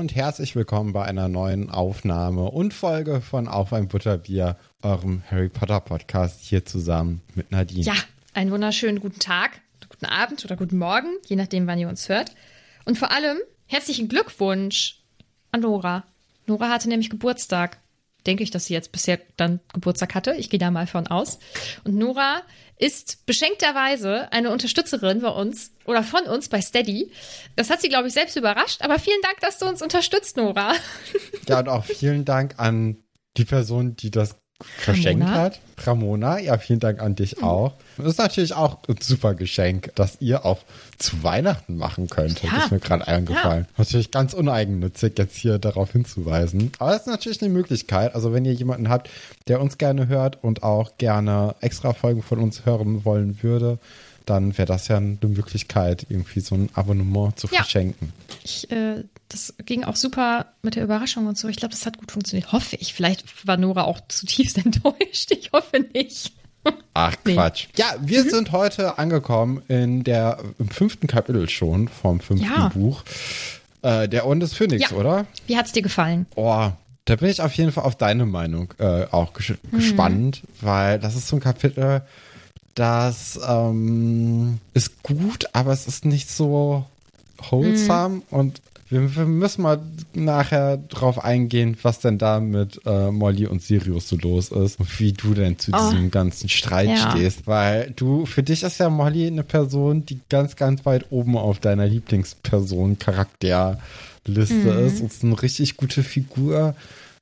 Und herzlich willkommen bei einer neuen Aufnahme und Folge von Auf ein Butterbier, eurem Harry Potter Podcast hier zusammen mit Nadine. Ja, einen wunderschönen guten Tag, guten Abend oder guten Morgen, je nachdem, wann ihr uns hört. Und vor allem herzlichen Glückwunsch an Nora. Nora hatte nämlich Geburtstag. Denke ich, dass sie jetzt bisher dann Geburtstag hatte. Ich gehe da mal von aus. Und Nora ist beschenkterweise eine Unterstützerin bei uns oder von uns bei Steady. Das hat sie, glaube ich, selbst überrascht. Aber vielen Dank, dass du uns unterstützt, Nora. Ja, und auch vielen Dank an die Person, die das verschenkt Ramona. hat. Ramona, ja, vielen Dank an dich auch. Und das ist natürlich auch ein super Geschenk, das ihr auch zu Weihnachten machen könnt. Ja. Das ist mir gerade eingefallen. Natürlich ganz uneigennützig, jetzt hier darauf hinzuweisen. Aber das ist natürlich eine Möglichkeit. Also wenn ihr jemanden habt, der uns gerne hört und auch gerne extra Folgen von uns hören wollen würde, dann wäre das ja eine Möglichkeit, irgendwie so ein Abonnement zu Ja. verschenken. Ich, äh, das ging auch super mit der Überraschung und so. Ich glaube, das hat gut funktioniert. Hoffe ich. Vielleicht war Nora auch zutiefst enttäuscht. Ich hoffe nicht. Ach Nee. Quatsch. Ja, wir sind heute angekommen in der im fünften Kapitel schon vom fünften Ja. Buch. Äh, der Orden des Phönix, Ja. oder? Wie hat's dir gefallen? Oh, da bin ich auf jeden Fall auf deine Meinung äh, auch ges Mhm. gespannt, weil das ist so ein Kapitel, das ähm, ist gut, aber es ist nicht so wholesome Mhm. und wir, wir müssen mal nachher drauf eingehen, was denn da mit äh, Molly und Sirius so los ist und wie du denn zu Oh. diesem ganzen Streit Ja. stehst, weil du, für dich ist ja Molly eine Person, die ganz, ganz weit oben auf deiner Lieblingsperson Charakterliste Mhm. ist und ist eine richtig gute Figur.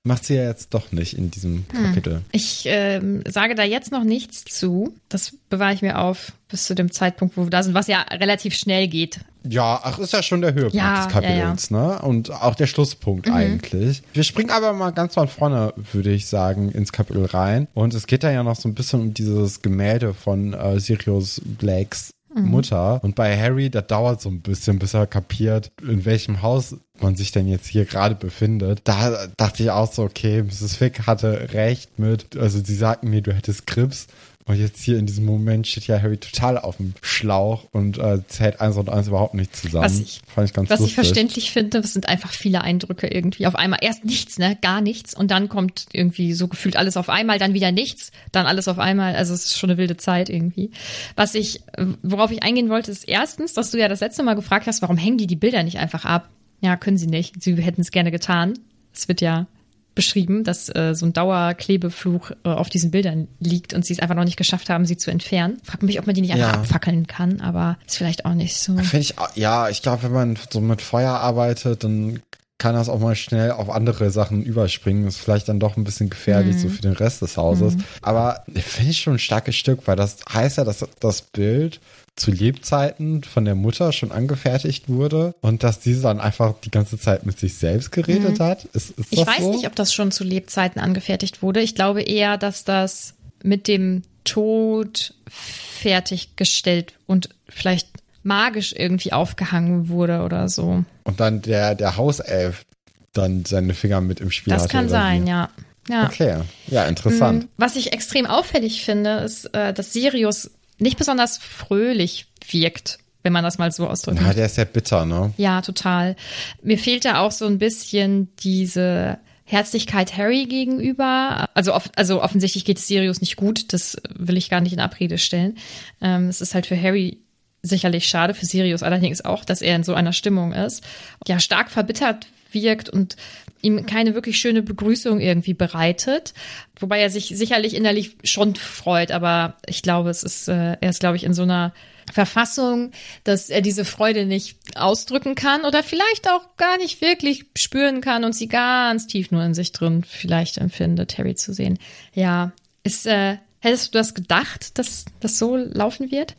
Macht sie ja jetzt doch nicht in diesem Hm. Kapitel. Ich ähm, sage da jetzt noch nichts zu. Das bewahre ich mir auf bis zu dem Zeitpunkt, wo wir da sind, was ja relativ schnell geht. Ja, ach, ist ja schon der Höhepunkt Ja, des Kapitels, ne? Und auch der Schlusspunkt Mhm. eigentlich. Wir springen aber mal ganz von vorne, würde ich sagen, ins Kapitel rein. Und es geht da ja noch so ein bisschen um dieses Gemälde von äh, Sirius Blakes Mhm. Mutter. Und bei Harry, da dauert so ein bisschen, bis er kapiert, in welchem Haus man sich denn jetzt hier gerade befindet. Da dachte ich auch so, okay, Mrs. Fick hatte recht mit, also sie sagten mir, du hättest Krebs. Und jetzt hier in diesem Moment steht ja Harry total auf dem Schlauch und äh, zählt eins und eins überhaupt nicht zusammen. Was ich- Fand ich ganz Was ich lustig. verständlich finde, das sind einfach viele Eindrücke irgendwie. Auf einmal erst nichts, ne? Gar nichts. Und dann kommt irgendwie so gefühlt alles auf einmal, dann wieder nichts, dann alles auf einmal. Also es ist schon eine wilde Zeit irgendwie. Was ich, worauf ich eingehen wollte, ist erstens, dass du ja das letzte Mal gefragt hast, warum hängen die die Bilder nicht einfach ab? Ja, können sie nicht. Sie hätten es gerne getan. Es wird ja beschrieben, dass äh, so ein Dauerklebefluch äh, auf diesen Bildern liegt und sie es einfach noch nicht geschafft haben, sie zu entfernen. Frag mich, ob man die nicht einfach Ja. abfackeln kann, aber ist vielleicht auch nicht so. Finde ich, ja, ich glaube, wenn man so mit Feuer arbeitet, dann kann das auch mal schnell auf andere Sachen überspringen. Ist vielleicht dann doch ein bisschen gefährlich, Mhm. so für den Rest des Hauses. Aber finde ich schon ein starkes Stück, weil das heißt ja, dass das Bild zu Lebzeiten von der Mutter schon angefertigt wurde und dass diese dann einfach die ganze Zeit mit sich selbst geredet hat. Ist, ist Ich weiß so? nicht, ob das schon zu Lebzeiten angefertigt wurde. Ich glaube eher, dass das mit dem Tod fertiggestellt und vielleicht magisch irgendwie aufgehangen wurde oder so. Und dann der, der Hauself dann seine Finger mit im Spiel Das hatte. kann oder sein, wie? ja. ja. Okay, ja, interessant. Mm, Was ich extrem auffällig finde, ist, äh, dass Sirius nicht besonders fröhlich wirkt, wenn man das mal so ausdrücken Ja, der ist ja bitter, ne? Ja, total. Mir fehlt da auch so ein bisschen diese Herzlichkeit Harry gegenüber. Also, off also offensichtlich geht es Sirius nicht gut. Das will ich gar nicht in Abrede stellen. Ähm, es ist halt für Harry sicherlich schade, für Sirius allerdings auch, dass er in so einer Stimmung ist. Ja, stark verbittert wirkt und ihm keine wirklich schöne Begrüßung irgendwie bereitet. Wobei er sich sicherlich innerlich schon freut, aber ich glaube, es ist, äh, er ist, glaube ich, in so einer Verfassung, dass er diese Freude nicht ausdrücken kann oder vielleicht auch gar nicht wirklich spüren kann und sie ganz tief nur in sich drin vielleicht empfindet, Harry zu sehen. Ja, ist, äh, hättest du das gedacht, dass das so laufen wird?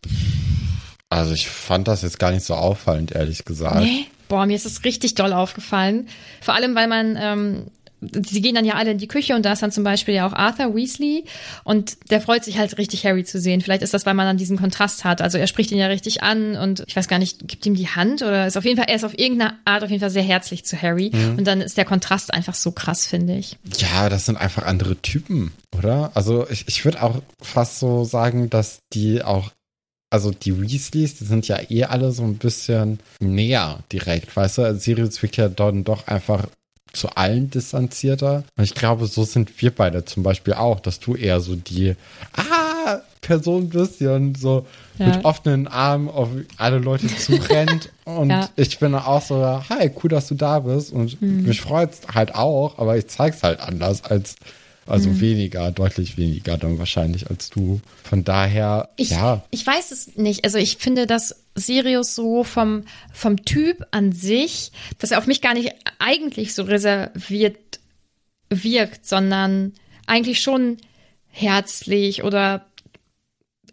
Also ich fand das jetzt gar nicht so auffallend, ehrlich gesagt. Nee. Boah, mir ist es richtig doll aufgefallen. Vor allem, weil man, ähm, sie gehen dann ja alle in die Küche und da ist dann zum Beispiel ja auch Arthur Weasley und der freut sich halt richtig, Harry zu sehen. Vielleicht ist das, weil man dann diesen Kontrast hat. Also er spricht ihn ja richtig an und ich weiß gar nicht, gibt ihm die Hand oder ist auf jeden Fall, er ist auf irgendeine Art auf jeden Fall sehr herzlich zu Harry und dann ist der Kontrast einfach so krass, finde ich. Ja, das sind einfach andere Typen, oder? Also ich, ich würde auch fast so sagen, dass die auch also die Weasleys, die sind ja eh alle so ein bisschen näher direkt, weißt du? Also Sirius wirkt ja dann doch einfach zu allen distanzierter. Und ich glaube, so sind wir beide zum Beispiel auch, dass du eher so die ah, Person bist, die dann so ja. mit offenen Armen auf alle Leute zurennt. und ja. ich bin auch so, hi, cool, dass du da bist. Und mhm. mich freut es halt auch, aber ich zeig's halt anders als also mhm. weniger, deutlich weniger dann wahrscheinlich als du. Von daher, ich, ja. Ich weiß es nicht. Also ich finde, dass Sirius so vom, vom Typ an sich, dass er auf mich gar nicht eigentlich so reserviert wirkt, sondern eigentlich schon herzlich oder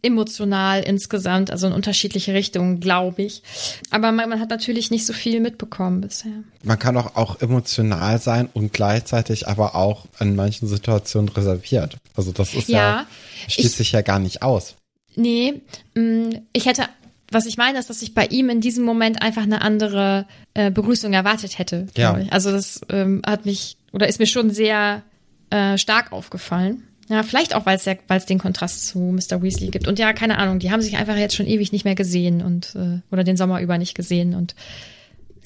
emotional insgesamt, also in unterschiedliche Richtungen, glaube ich. Aber man, man, hat natürlich nicht so viel mitbekommen bisher. Man kann auch, auch emotional sein und gleichzeitig aber auch in manchen Situationen reserviert. Also das ist ja, ja schließt sich ja gar nicht aus. Nee, mm, ich hätte was ich meine, ist, dass ich bei ihm in diesem Moment einfach eine andere äh, Begrüßung erwartet hätte. Ja. Also das ähm, hat mich oder ist mir schon sehr äh, stark aufgefallen. Ja, vielleicht auch, weil es ja, den Kontrast zu Mr. Weasley gibt. Und ja, keine Ahnung, die haben sich einfach jetzt schon ewig nicht mehr gesehen und äh, oder den Sommer über nicht gesehen und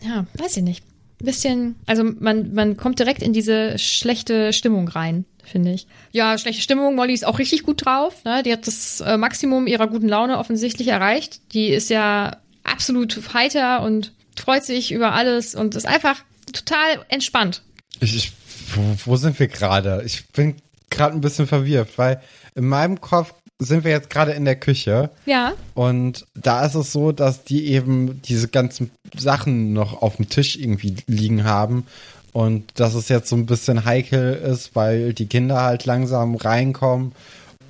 ja, weiß ich nicht. bisschen, also man, man kommt direkt in diese schlechte Stimmung rein, finde ich. Ja, schlechte Stimmung. Molly ist auch richtig gut drauf. Ne? Die hat das äh, Maximum ihrer guten Laune offensichtlich erreicht. Die ist ja absolut heiter und freut sich über alles und ist einfach total entspannt. Ich, ich wo, wo sind wir gerade? Ich bin gerade ein bisschen verwirrt, weil in meinem Kopf sind wir jetzt gerade in der Küche. Ja. Und da ist es so, dass die eben diese ganzen Sachen noch auf dem Tisch irgendwie liegen haben. Und dass es jetzt so ein bisschen heikel ist, weil die Kinder halt langsam reinkommen.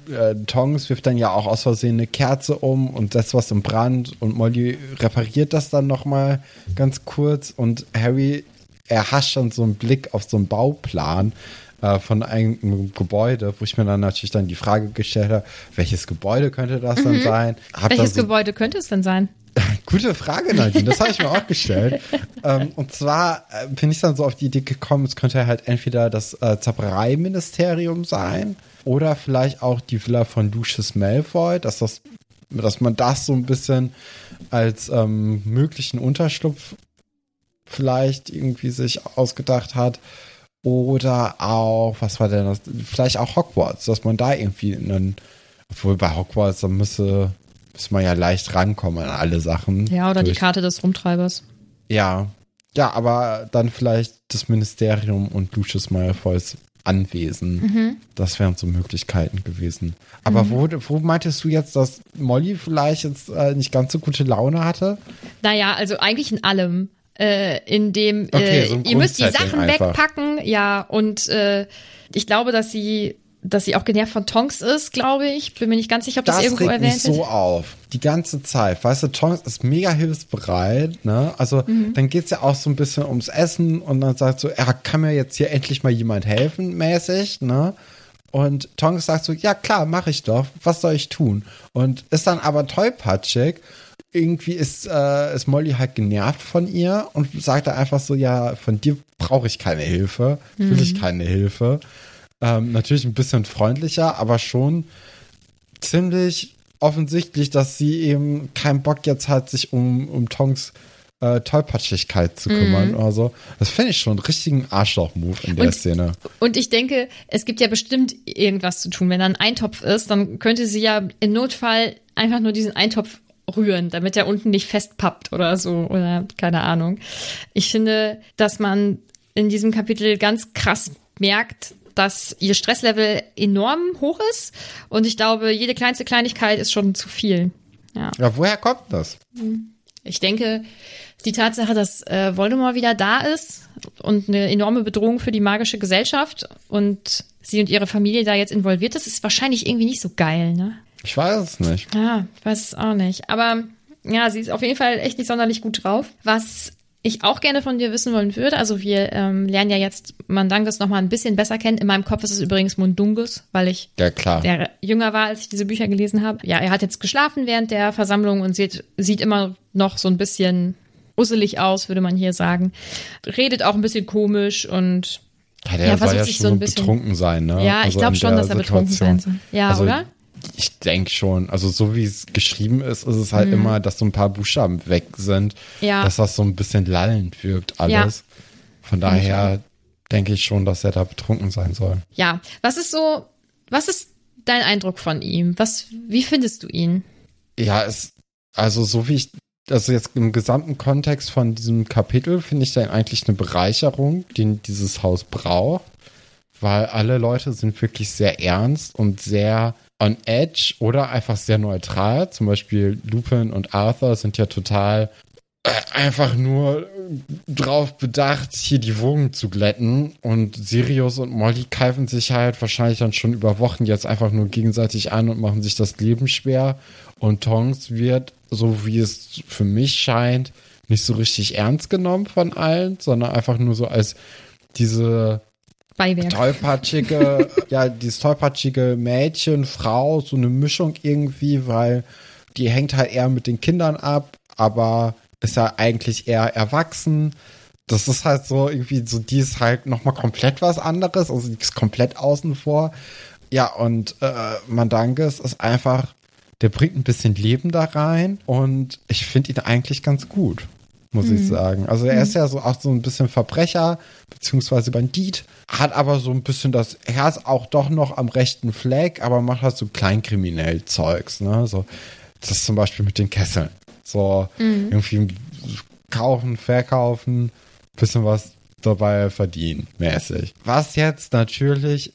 Äh, Tongs wirft dann ja auch aus Versehen eine Kerze um und setzt was im Brand. Und Molly repariert das dann nochmal ganz kurz. Und Harry erhascht dann so einen Blick auf so einen Bauplan äh, von einem Gebäude, wo ich mir dann natürlich dann die Frage gestellt habe, welches Gebäude könnte das mhm. dann sein? Hab welches so, Gebäude könnte es denn sein? Gute Frage, Nadine. Das habe ich mir auch gestellt. ähm, und zwar äh, bin ich dann so auf die Idee gekommen, es könnte halt entweder das äh, Zaubereiministerium sein oder vielleicht auch die Villa von Lucius Malfoy, dass das, dass man das so ein bisschen als ähm, möglichen Unterschlupf vielleicht irgendwie sich ausgedacht hat. Oder auch, was war denn das? Vielleicht auch Hogwarts, dass man da irgendwie einen, obwohl bei Hogwarts, da müsste, müsste man ja leicht rankommen an alle Sachen. Ja, oder durch, die Karte des Rumtreibers. Ja. Ja, aber dann vielleicht das Ministerium und Lucius Malfoys Anwesen. Mhm. Das wären so Möglichkeiten gewesen. Aber mhm. wo, wo meintest du jetzt, dass Molly vielleicht jetzt äh, nicht ganz so gute Laune hatte? Naja, also eigentlich in allem äh, in dem okay, äh, so ihr müsst die Sachen einfach. wegpacken, ja, und äh, ich glaube, dass sie dass sie auch genervt von Tonks ist, glaube ich. Bin mir nicht ganz sicher, ob das, das irgendwo erwähnt ist. Das so auf. Die ganze Zeit. Weißt du, Tonks ist mega hilfsbereit, ne? Also, mhm. dann geht's ja auch so ein bisschen ums Essen und dann sagt so, er kann mir jetzt hier endlich mal jemand helfen, mäßig, ne? Und Tonks sagt so, ja klar, mache ich doch. Was soll ich tun? Und ist dann aber tollpatschig irgendwie ist, äh, ist Molly halt genervt von ihr und sagt da einfach so, ja, von dir brauche ich keine Hilfe, will mhm. ich keine Hilfe. Ähm, natürlich ein bisschen freundlicher, aber schon ziemlich offensichtlich, dass sie eben keinen Bock jetzt hat, sich um, um Tongs äh, Tollpatschigkeit zu kümmern mm. oder so. Das finde ich schon einen richtigen Arschloch-Move in der und, Szene. Und ich denke, es gibt ja bestimmt irgendwas zu tun. Wenn da ein Eintopf ist, dann könnte sie ja im Notfall einfach nur diesen Eintopf rühren, damit er unten nicht festpappt oder so oder keine Ahnung. Ich finde, dass man in diesem Kapitel ganz krass merkt, dass ihr Stresslevel enorm hoch ist und ich glaube, jede kleinste Kleinigkeit ist schon zu viel. Ja, ja woher kommt das? Ich denke, die Tatsache, dass äh, Voldemort wieder da ist und eine enorme Bedrohung für die magische Gesellschaft und sie und ihre Familie da jetzt involviert ist, ist wahrscheinlich irgendwie nicht so geil, ne? Ich weiß es nicht. Ja, ich weiß es auch nicht. Aber ja, sie ist auf jeden Fall echt nicht sonderlich gut drauf. Was ich auch gerne von dir wissen wollen würde, also wir ähm, lernen ja jetzt Mandangus noch mal ein bisschen besser kennen. In meinem Kopf ist es übrigens Mundungus, weil ich ja, klar. der jünger war, als ich diese Bücher gelesen habe. Ja, er hat jetzt geschlafen während der Versammlung und sieht, sieht immer noch so ein bisschen usselig aus, würde man hier sagen. Redet auch ein bisschen komisch und ja, der ja, soll ja schon so ein bisschen betrunken sein, ne? Ja, also ich glaube schon, dass er Situation. betrunken sein soll. Ja, also, oder? Ich denke schon. Also so wie es geschrieben ist, ist es halt mhm. immer, dass so ein paar Buchstaben weg sind. Ja. Dass das so ein bisschen lallend wirkt alles. Ja. Von daher denke ich schon, dass er da betrunken sein soll. Ja. Was ist so, was ist dein Eindruck von ihm? Was, wie findest du ihn? Ja, es, also so wie ich also jetzt im gesamten Kontext von diesem Kapitel finde ich dann eigentlich eine Bereicherung, die dieses Haus braucht, weil alle Leute sind wirklich sehr ernst und sehr on edge oder einfach sehr neutral. Zum Beispiel Lupin und Arthur sind ja total äh, einfach nur drauf bedacht, hier die Wogen zu glätten. Und Sirius und Molly keifen sich halt wahrscheinlich dann schon über Wochen jetzt einfach nur gegenseitig an und machen sich das Leben schwer. Und Tongs wird, so wie es für mich scheint, nicht so richtig ernst genommen von allen, sondern einfach nur so als diese Beiwerk. Tollpatschige, ja, dieses tollpatschige Mädchen, Frau, so eine Mischung irgendwie, weil die hängt halt eher mit den Kindern ab, aber ist ja eigentlich eher erwachsen. Das ist halt so irgendwie so, die ist halt nochmal komplett was anderes, also die ist komplett außen vor. Ja, und äh, Mandanges ist einfach, der bringt ein bisschen Leben da rein und ich finde ihn eigentlich ganz gut muss mhm. ich sagen. Also er ist mhm. ja so auch so ein bisschen Verbrecher, beziehungsweise Bandit, hat aber so ein bisschen das Herz auch doch noch am rechten Fleck, aber macht halt so kleinkriminell Zeugs, ne? So, das zum Beispiel mit den Kesseln. So, mhm. irgendwie kaufen, verkaufen, bisschen was dabei verdienen, mäßig. Was jetzt natürlich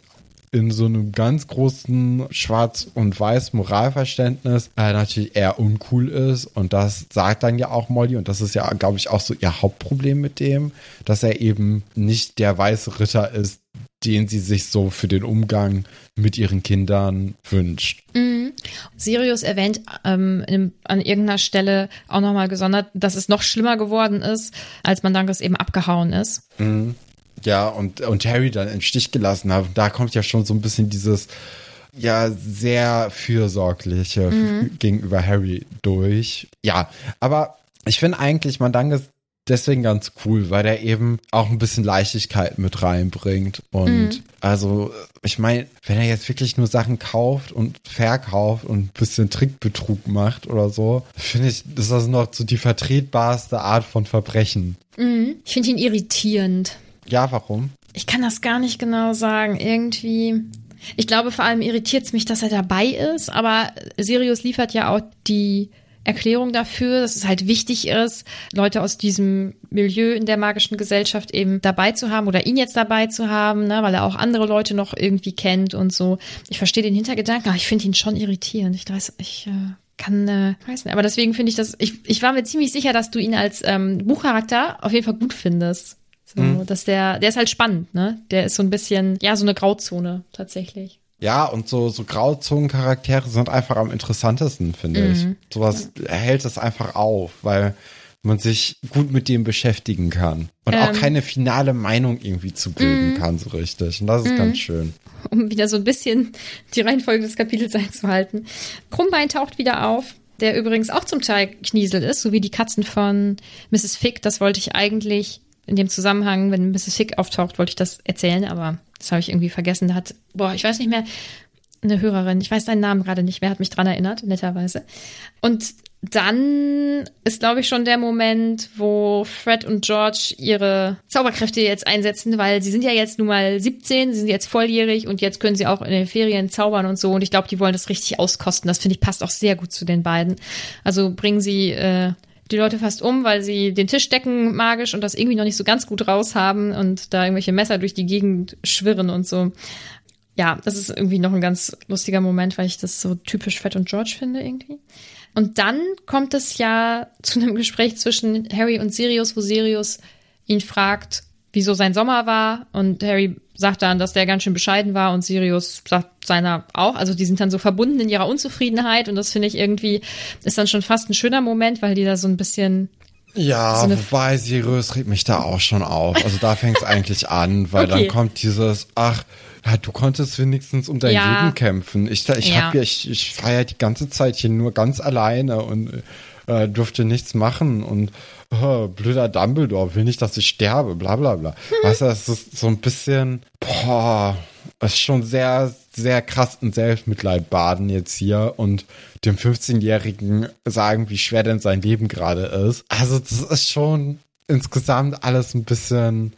in so einem ganz großen Schwarz- und Weiß-Moralverständnis äh, natürlich eher uncool ist. Und das sagt dann ja auch Molly. Und das ist ja, glaube ich, auch so ihr Hauptproblem mit dem, dass er eben nicht der weiße Ritter ist, den sie sich so für den Umgang mit ihren Kindern wünscht. Mhm. Sirius erwähnt ähm, in, an irgendeiner Stelle auch nochmal gesondert, dass es noch schlimmer geworden ist, als man dann eben abgehauen ist. Mhm. Ja, und, und Harry dann im Stich gelassen hat. Da kommt ja schon so ein bisschen dieses, ja, sehr fürsorgliche mhm. gegenüber Harry durch. Ja, aber ich finde eigentlich Mandanges deswegen ganz cool, weil der eben auch ein bisschen Leichtigkeit mit reinbringt. Und mhm. also, ich meine, wenn er jetzt wirklich nur Sachen kauft und verkauft und ein bisschen Trickbetrug macht oder so, finde ich, ist das noch so die vertretbarste Art von Verbrechen. Mhm. Ich finde ihn irritierend. Ja, warum? Ich kann das gar nicht genau sagen. Irgendwie. Ich glaube, vor allem irritiert es mich, dass er dabei ist, aber Sirius liefert ja auch die Erklärung dafür, dass es halt wichtig ist, Leute aus diesem Milieu in der magischen Gesellschaft eben dabei zu haben oder ihn jetzt dabei zu haben, ne, weil er auch andere Leute noch irgendwie kennt und so. Ich verstehe den Hintergedanken, aber ich finde ihn schon irritierend. Ich weiß, ich äh, kann, äh, weiß aber deswegen finde ich das, ich, ich war mir ziemlich sicher, dass du ihn als ähm, Buchcharakter auf jeden Fall gut findest. So, mhm. dass der, der ist halt spannend, ne? Der ist so ein bisschen, ja, so eine Grauzone tatsächlich. Ja, und so, so Grauzonen-Charaktere sind einfach am interessantesten, finde mhm. ich. Sowas ja. hält es einfach auf, weil man sich gut mit dem beschäftigen kann. Und ähm, auch keine finale Meinung irgendwie zu bilden mhm. kann, so richtig. Und das ist ganz mhm. schön. Um wieder so ein bisschen die Reihenfolge des Kapitels einzuhalten. Krummbein taucht wieder auf, der übrigens auch zum Teil Kniesel ist, so wie die Katzen von Mrs. Fick. Das wollte ich eigentlich in dem Zusammenhang, wenn Mrs. Fick auftaucht, wollte ich das erzählen, aber das habe ich irgendwie vergessen. Da hat, boah, ich weiß nicht mehr, eine Hörerin, ich weiß deinen Namen gerade nicht, wer hat mich dran erinnert, netterweise. Und dann ist, glaube ich, schon der Moment, wo Fred und George ihre Zauberkräfte jetzt einsetzen, weil sie sind ja jetzt nun mal 17, sie sind jetzt volljährig und jetzt können sie auch in den Ferien zaubern und so. Und ich glaube, die wollen das richtig auskosten. Das finde ich passt auch sehr gut zu den beiden. Also bringen sie äh, die Leute fast um, weil sie den Tisch decken magisch und das irgendwie noch nicht so ganz gut raus haben und da irgendwelche Messer durch die Gegend schwirren und so. Ja, das ist irgendwie noch ein ganz lustiger Moment, weil ich das so typisch Fred und George finde irgendwie. Und dann kommt es ja zu einem Gespräch zwischen Harry und Sirius, wo Sirius ihn fragt, wieso sein Sommer war und Harry sagt dann, dass der ganz schön bescheiden war und Sirius sagt seiner auch. Also die sind dann so verbunden in ihrer Unzufriedenheit und das finde ich irgendwie ist dann schon fast ein schöner Moment, weil die da so ein bisschen ja, so wobei Sirius regt mich da auch schon auf. Also da fängt es eigentlich an, weil okay. dann kommt dieses, ach, ja, du konntest wenigstens um dein ja. Leben kämpfen. Ich, ich ja. hab ich, ich feiere die ganze Zeit hier nur ganz alleine und äh, durfte nichts machen und oh, blöder Dumbledore will nicht, dass ich sterbe, bla bla bla. Weißt du, das ist so ein bisschen, boah, es ist schon sehr, sehr krass in Selbstmitleid baden jetzt hier und dem 15-Jährigen sagen, wie schwer denn sein Leben gerade ist. Also das ist schon insgesamt alles ein bisschen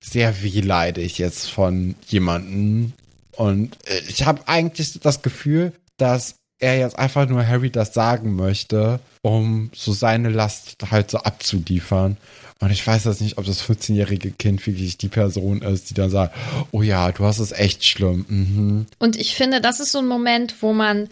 sehr wehleidig jetzt von jemandem. Und ich habe eigentlich das Gefühl, dass er jetzt einfach nur Harry das sagen möchte, um so seine Last halt so abzuliefern. Und ich weiß jetzt nicht, ob das 14-jährige Kind wirklich die Person ist, die dann sagt, oh ja, du hast es echt schlimm. Mhm. Und ich finde, das ist so ein Moment, wo man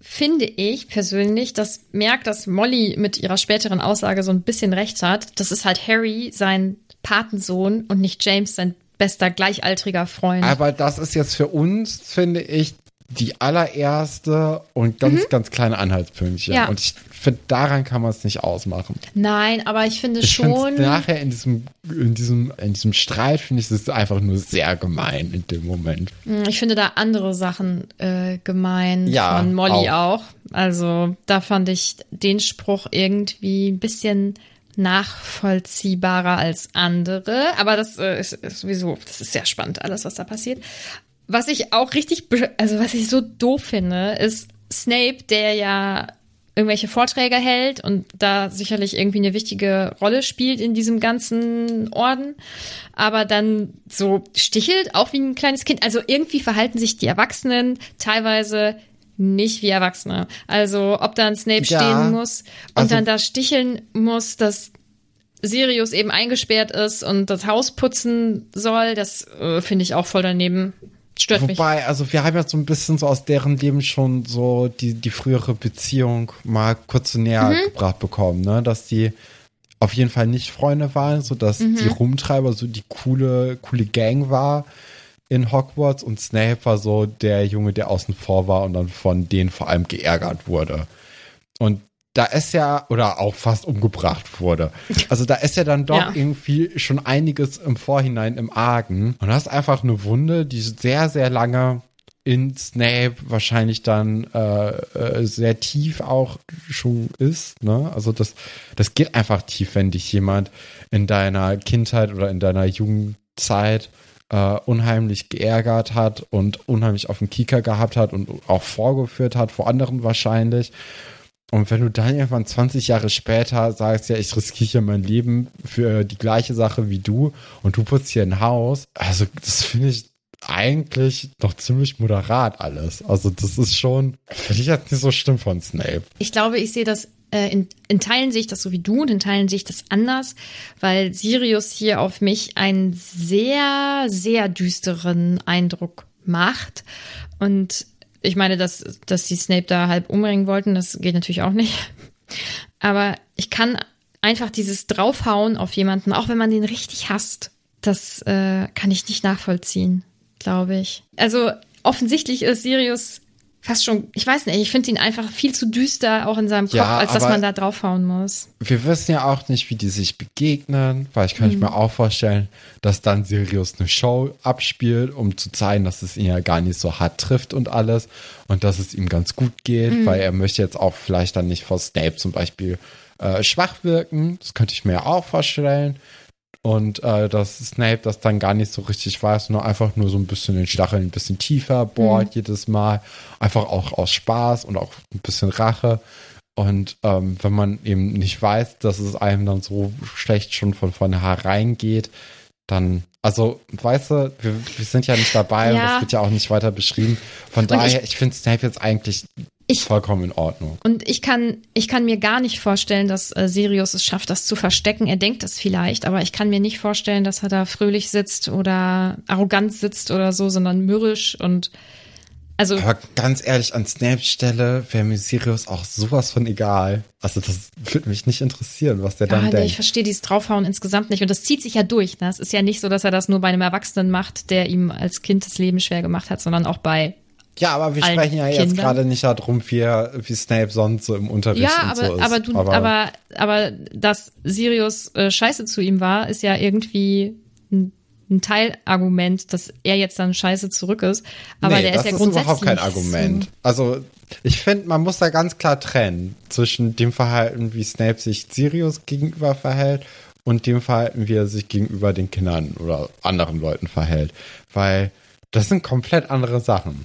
finde ich persönlich, das merkt, dass Molly mit ihrer späteren Aussage so ein bisschen recht hat. Das ist halt Harry, sein Patensohn und nicht James, sein bester gleichaltriger Freund. Aber das ist jetzt für uns, finde ich, die allererste und ganz, mhm. ganz kleine Anhaltspünktchen. Ja. Und ich finde, daran kann man es nicht ausmachen. Nein, aber ich finde ich schon. Nachher in diesem, in diesem, in diesem Streit finde ich es einfach nur sehr gemein in dem Moment. Hm, ich finde da andere Sachen äh, gemein ja, von Molly auch. auch. Also da fand ich den Spruch irgendwie ein bisschen nachvollziehbarer als andere. Aber das äh, ist, ist sowieso, das ist sehr spannend, alles, was da passiert. Was ich auch richtig, also was ich so doof finde, ist Snape, der ja irgendwelche Vorträge hält und da sicherlich irgendwie eine wichtige Rolle spielt in diesem ganzen Orden, aber dann so stichelt, auch wie ein kleines Kind. Also irgendwie verhalten sich die Erwachsenen teilweise nicht wie Erwachsene. Also ob da ein Snape ja, stehen muss und also dann da sticheln muss, dass Sirius eben eingesperrt ist und das Haus putzen soll, das äh, finde ich auch voll daneben. Stört Wobei, mich. Also wir haben ja so ein bisschen so aus deren Leben schon so die, die frühere Beziehung mal kurz so näher mhm. gebracht bekommen, ne? Dass die auf jeden Fall nicht Freunde waren, so dass mhm. die Rumtreiber so die coole, coole Gang war in Hogwarts und Snape war so der Junge, der außen vor war und dann von denen vor allem geärgert wurde. Und da ist ja, oder auch fast umgebracht wurde. Also da ist ja dann doch ja. irgendwie schon einiges im Vorhinein im Argen. Und das ist einfach eine Wunde, die sehr, sehr lange in Snape wahrscheinlich dann äh, äh, sehr tief auch schon ist. Ne? Also das, das geht einfach tief, wenn dich jemand in deiner Kindheit oder in deiner Jugendzeit äh, unheimlich geärgert hat und unheimlich auf den Kieker gehabt hat und auch vorgeführt hat, vor anderen wahrscheinlich. Und wenn du dann irgendwann 20 Jahre später sagst, ja, ich riskiere hier mein Leben für die gleiche Sache wie du und du putzt hier ein Haus, also das finde ich eigentlich noch ziemlich moderat alles. Also das ist schon, finde ich jetzt nicht so schlimm von Snape. Ich glaube, ich sehe das äh, in, in Teilen sehe ich das so wie du und in Teilen sehe ich das anders, weil Sirius hier auf mich einen sehr, sehr düsteren Eindruck macht. Und ich meine, dass, dass die Snape da halb umbringen wollten, das geht natürlich auch nicht. Aber ich kann einfach dieses Draufhauen auf jemanden, auch wenn man den richtig hasst, das äh, kann ich nicht nachvollziehen, glaube ich. Also offensichtlich ist Sirius fast schon, ich weiß nicht, ich finde ihn einfach viel zu düster auch in seinem Kopf, ja, als dass man da draufhauen muss. Wir wissen ja auch nicht, wie die sich begegnen, weil ich kann mhm. mir auch vorstellen, dass dann Sirius eine Show abspielt, um zu zeigen, dass es ihn ja gar nicht so hart trifft und alles und dass es ihm ganz gut geht, mhm. weil er möchte jetzt auch vielleicht dann nicht vor Snape zum Beispiel äh, schwach wirken. Das könnte ich mir ja auch vorstellen und äh, dass Snape das dann gar nicht so richtig weiß, nur einfach nur so ein bisschen den Stachel ein bisschen tiefer bohrt mhm. jedes Mal, einfach auch aus Spaß und auch ein bisschen Rache. Und ähm, wenn man eben nicht weiß, dass es einem dann so schlecht schon von vornherein geht, dann, also, weißt du, wir, wir sind ja nicht dabei ja. und das wird ja auch nicht weiter beschrieben. Von und daher, ich, ich finde Snape jetzt eigentlich ich, vollkommen in Ordnung. Und ich kann, ich kann mir gar nicht vorstellen, dass äh, Sirius es schafft, das zu verstecken. Er denkt das vielleicht, aber ich kann mir nicht vorstellen, dass er da fröhlich sitzt oder arrogant sitzt oder so, sondern mürrisch und also. Aber ganz ehrlich, an Snapes Stelle wäre mir Sirius auch sowas von egal. Also das würde mich nicht interessieren, was der ja, dann nee, denkt. Ich verstehe dieses Draufhauen insgesamt nicht. Und das zieht sich ja durch. Ne? Es ist ja nicht so, dass er das nur bei einem Erwachsenen macht, der ihm als Kind das Leben schwer gemacht hat, sondern auch bei ja, aber wir sprechen ja jetzt gerade nicht darum, wie, wie Snape sonst so im Unterricht ja, aber, so ist. Aber, du, aber, aber, aber dass Sirius äh, scheiße zu ihm war, ist ja irgendwie ein, ein Teilargument, dass er jetzt dann scheiße zurück ist. Aber nee, der ist ja grundsätzlich. Das ist überhaupt kein Argument. Also, ich finde, man muss da ganz klar trennen zwischen dem Verhalten, wie Snape sich Sirius gegenüber verhält und dem Verhalten, wie er sich gegenüber den Kindern oder anderen Leuten verhält. Weil Das sind komplett andere Sachen.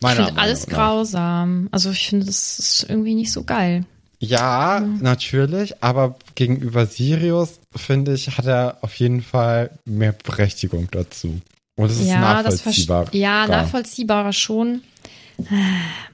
Meiner ich finde alles grausam. Also ich finde, das ist irgendwie nicht so geil. Ja, mhm. natürlich, aber gegenüber Sirius, finde ich, hat er auf jeden Fall mehr Berechtigung dazu. Und es ist ja, nachvollziehbar. ja, nachvollziehbarer schon.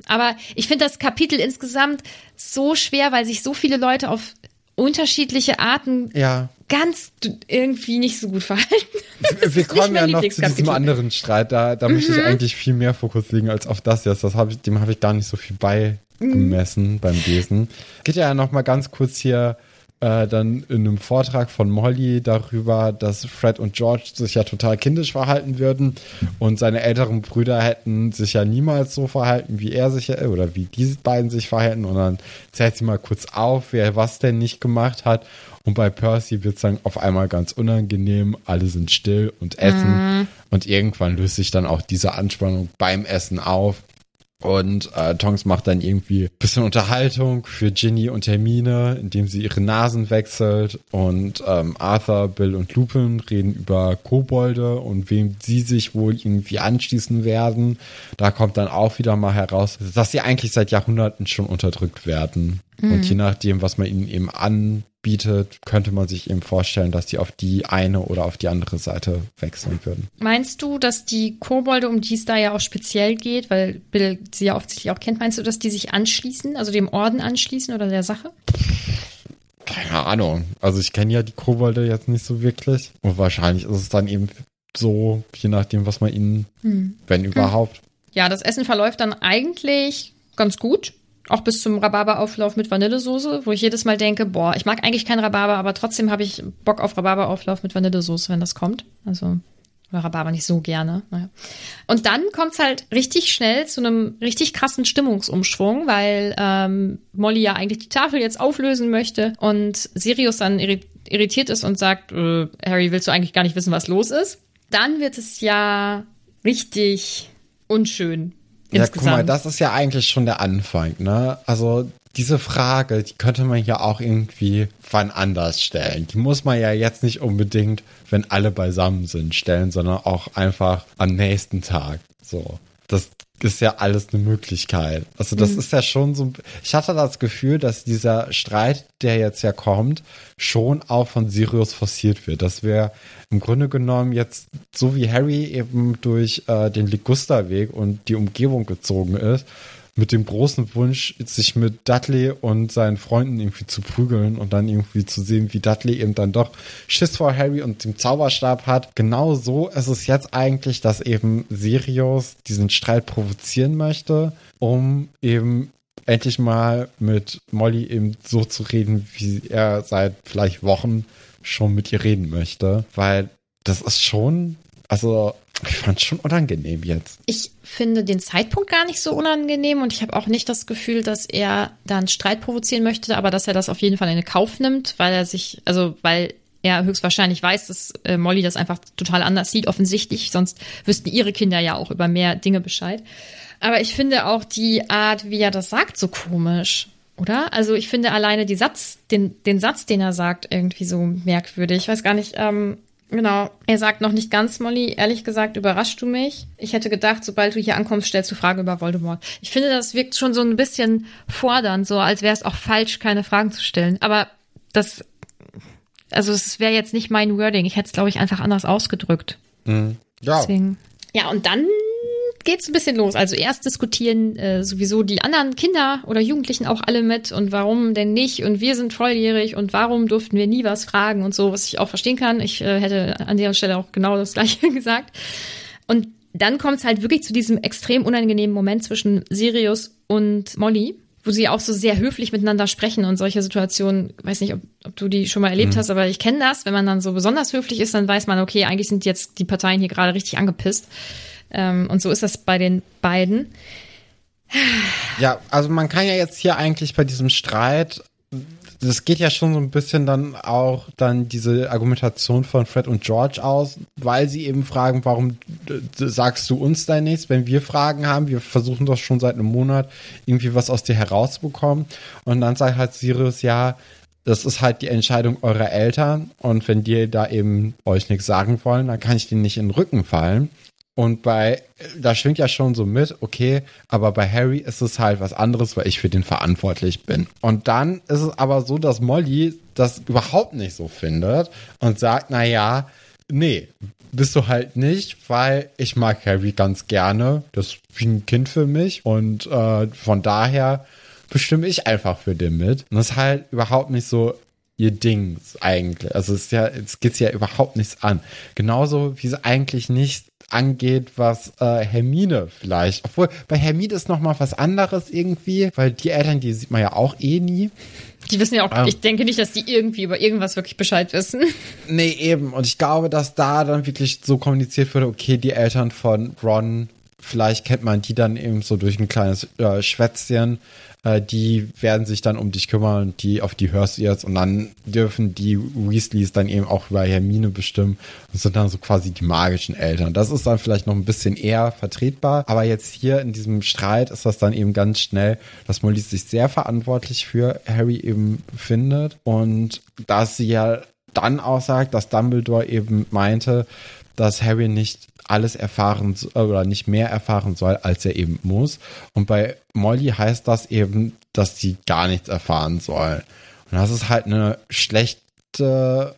Aber ich finde das Kapitel insgesamt so schwer, weil sich so viele Leute auf unterschiedliche Arten ja. Ganz irgendwie nicht so gut verhalten. Wir kommen ja noch zu diesem anderen Streit. Da, da mhm. möchte ich mhm. eigentlich viel mehr Fokus legen als auf das jetzt. Das hab ich, dem habe ich gar nicht so viel beigemessen mhm. beim Lesen. Geht ja noch mal ganz kurz hier äh, dann in einem Vortrag von Molly darüber, dass Fred und George sich ja total kindisch verhalten würden und seine älteren Brüder hätten sich ja niemals so verhalten, wie er sich oder wie diese beiden sich verhalten. Und dann zählt sie mal kurz auf, wer was denn nicht gemacht hat. Und bei Percy wird es dann auf einmal ganz unangenehm. Alle sind still und essen. Mhm. Und irgendwann löst sich dann auch diese Anspannung beim Essen auf. Und äh, Tonks macht dann irgendwie bisschen Unterhaltung für Ginny und Hermine, indem sie ihre Nasen wechselt. Und ähm, Arthur, Bill und Lupin reden über Kobolde und wem sie sich wohl irgendwie anschließen werden. Da kommt dann auch wieder mal heraus, dass sie eigentlich seit Jahrhunderten schon unterdrückt werden. Mhm. Und je nachdem, was man ihnen eben an bietet, könnte man sich eben vorstellen, dass die auf die eine oder auf die andere Seite wechseln würden. Meinst du, dass die Kobolde, um die es da ja auch speziell geht, weil Bill sie ja offensichtlich auch kennt, meinst du, dass die sich anschließen, also dem Orden anschließen oder der Sache? Keine Ahnung. Also ich kenne ja die Kobolde jetzt nicht so wirklich. Und wahrscheinlich ist es dann eben so, je nachdem, was man ihnen, hm. wenn überhaupt. Ja, das Essen verläuft dann eigentlich ganz gut. Auch bis zum Rhabarberauflauf mit Vanillesoße, wo ich jedes Mal denke, boah, ich mag eigentlich keinen Rhabarber, aber trotzdem habe ich Bock auf Rhabarberauflauf mit Vanillesoße, wenn das kommt. Also Rhabarber nicht so gerne. Naja. Und dann kommt's halt richtig schnell zu einem richtig krassen Stimmungsumschwung, weil ähm, Molly ja eigentlich die Tafel jetzt auflösen möchte und Sirius dann irritiert ist und sagt, äh, Harry, willst du eigentlich gar nicht wissen, was los ist? Dann wird es ja richtig unschön ja, guck mal, das ist ja eigentlich schon der Anfang, ne? Also diese Frage, die könnte man ja auch irgendwie wann anders stellen. Die muss man ja jetzt nicht unbedingt, wenn alle beisammen sind, stellen, sondern auch einfach am nächsten Tag. So. Das ist ja alles eine Möglichkeit. Also das mhm. ist ja schon so. Ich hatte das Gefühl, dass dieser Streit, der jetzt ja kommt, schon auch von Sirius forciert wird. Dass wir im Grunde genommen jetzt, so wie Harry eben durch äh, den Ligusterweg und die Umgebung gezogen ist, mit dem großen Wunsch, sich mit Dudley und seinen Freunden irgendwie zu prügeln und dann irgendwie zu sehen, wie Dudley eben dann doch Schiss vor Harry und dem Zauberstab hat. Genau so ist es jetzt eigentlich, dass eben Sirius diesen Streit provozieren möchte, um eben endlich mal mit Molly eben so zu reden, wie er seit vielleicht Wochen schon mit ihr reden möchte, weil das ist schon, also ich fand es schon unangenehm jetzt. Ich finde den Zeitpunkt gar nicht so unangenehm und ich habe auch nicht das Gefühl, dass er da einen Streit provozieren möchte, aber dass er das auf jeden Fall in Kauf nimmt, weil er sich, also weil er höchstwahrscheinlich weiß, dass äh, Molly das einfach total anders sieht, offensichtlich, sonst wüssten ihre Kinder ja auch über mehr Dinge Bescheid. Aber ich finde auch die Art, wie er das sagt, so komisch. Oder? Also ich finde alleine die Satz, den, den Satz, den er sagt, irgendwie so merkwürdig. Ich weiß gar nicht, ähm, Genau. Er sagt noch nicht ganz, Molly. Ehrlich gesagt, überraschst du mich. Ich hätte gedacht, sobald du hier ankommst, stellst du Fragen über Voldemort. Ich finde, das wirkt schon so ein bisschen fordernd, so als wäre es auch falsch, keine Fragen zu stellen. Aber das, also es wäre jetzt nicht mein Wording. Ich hätte es, glaube ich, einfach anders ausgedrückt. Mhm. Ja. Deswegen. Ja, und dann geht's ein bisschen los. Also erst diskutieren äh, sowieso die anderen Kinder oder Jugendlichen auch alle mit und warum denn nicht und wir sind volljährig und warum durften wir nie was fragen und so, was ich auch verstehen kann. Ich äh, hätte an der Stelle auch genau das gleiche gesagt. Und dann kommt es halt wirklich zu diesem extrem unangenehmen Moment zwischen Sirius und Molly, wo sie auch so sehr höflich miteinander sprechen und solche Situationen, weiß nicht, ob, ob du die schon mal erlebt mhm. hast, aber ich kenne das, wenn man dann so besonders höflich ist, dann weiß man, okay, eigentlich sind jetzt die Parteien hier gerade richtig angepisst. Ähm, und so ist das bei den beiden. Ja, also man kann ja jetzt hier eigentlich bei diesem Streit, das geht ja schon so ein bisschen dann auch dann diese Argumentation von Fred und George aus, weil sie eben fragen, warum sagst du uns da nichts, wenn wir Fragen haben? Wir versuchen doch schon seit einem Monat irgendwie was aus dir herauszubekommen. Und dann sagt halt Sirius, ja, das ist halt die Entscheidung eurer Eltern. Und wenn die da eben euch nichts sagen wollen, dann kann ich denen nicht in den Rücken fallen. Und bei, da schwingt ja schon so mit, okay, aber bei Harry ist es halt was anderes, weil ich für den verantwortlich bin. Und dann ist es aber so, dass Molly das überhaupt nicht so findet und sagt, na ja, nee, bist du halt nicht, weil ich mag Harry ganz gerne. Das ist wie ein Kind für mich und äh, von daher bestimme ich einfach für den mit. Und das ist halt überhaupt nicht so ihr Ding eigentlich. Also es ist ja, es geht ja überhaupt nichts an. Genauso wie es eigentlich nicht angeht, was äh, Hermine vielleicht. Obwohl, bei Hermine ist noch mal was anderes irgendwie, weil die Eltern, die sieht man ja auch eh nie. Die wissen ja auch, ähm, ich denke nicht, dass die irgendwie über irgendwas wirklich Bescheid wissen. Nee, eben. Und ich glaube, dass da dann wirklich so kommuniziert wurde, okay, die Eltern von Ron, vielleicht kennt man die dann eben so durch ein kleines äh, Schwätzchen äh, die werden sich dann um dich kümmern und die, auf die hörst du jetzt. Und dann dürfen die Weasleys dann eben auch über Hermine bestimmen. Und sind dann so quasi die magischen Eltern. Das ist dann vielleicht noch ein bisschen eher vertretbar, aber jetzt hier in diesem Streit ist das dann eben ganz schnell, dass Molly sich sehr verantwortlich für Harry eben findet. Und dass sie ja dann auch sagt, dass Dumbledore eben meinte, dass Harry nicht alles erfahren oder nicht mehr erfahren soll, als er eben muss. Und bei Molly heißt das eben, dass sie gar nichts erfahren soll. Und das ist halt eine schlechte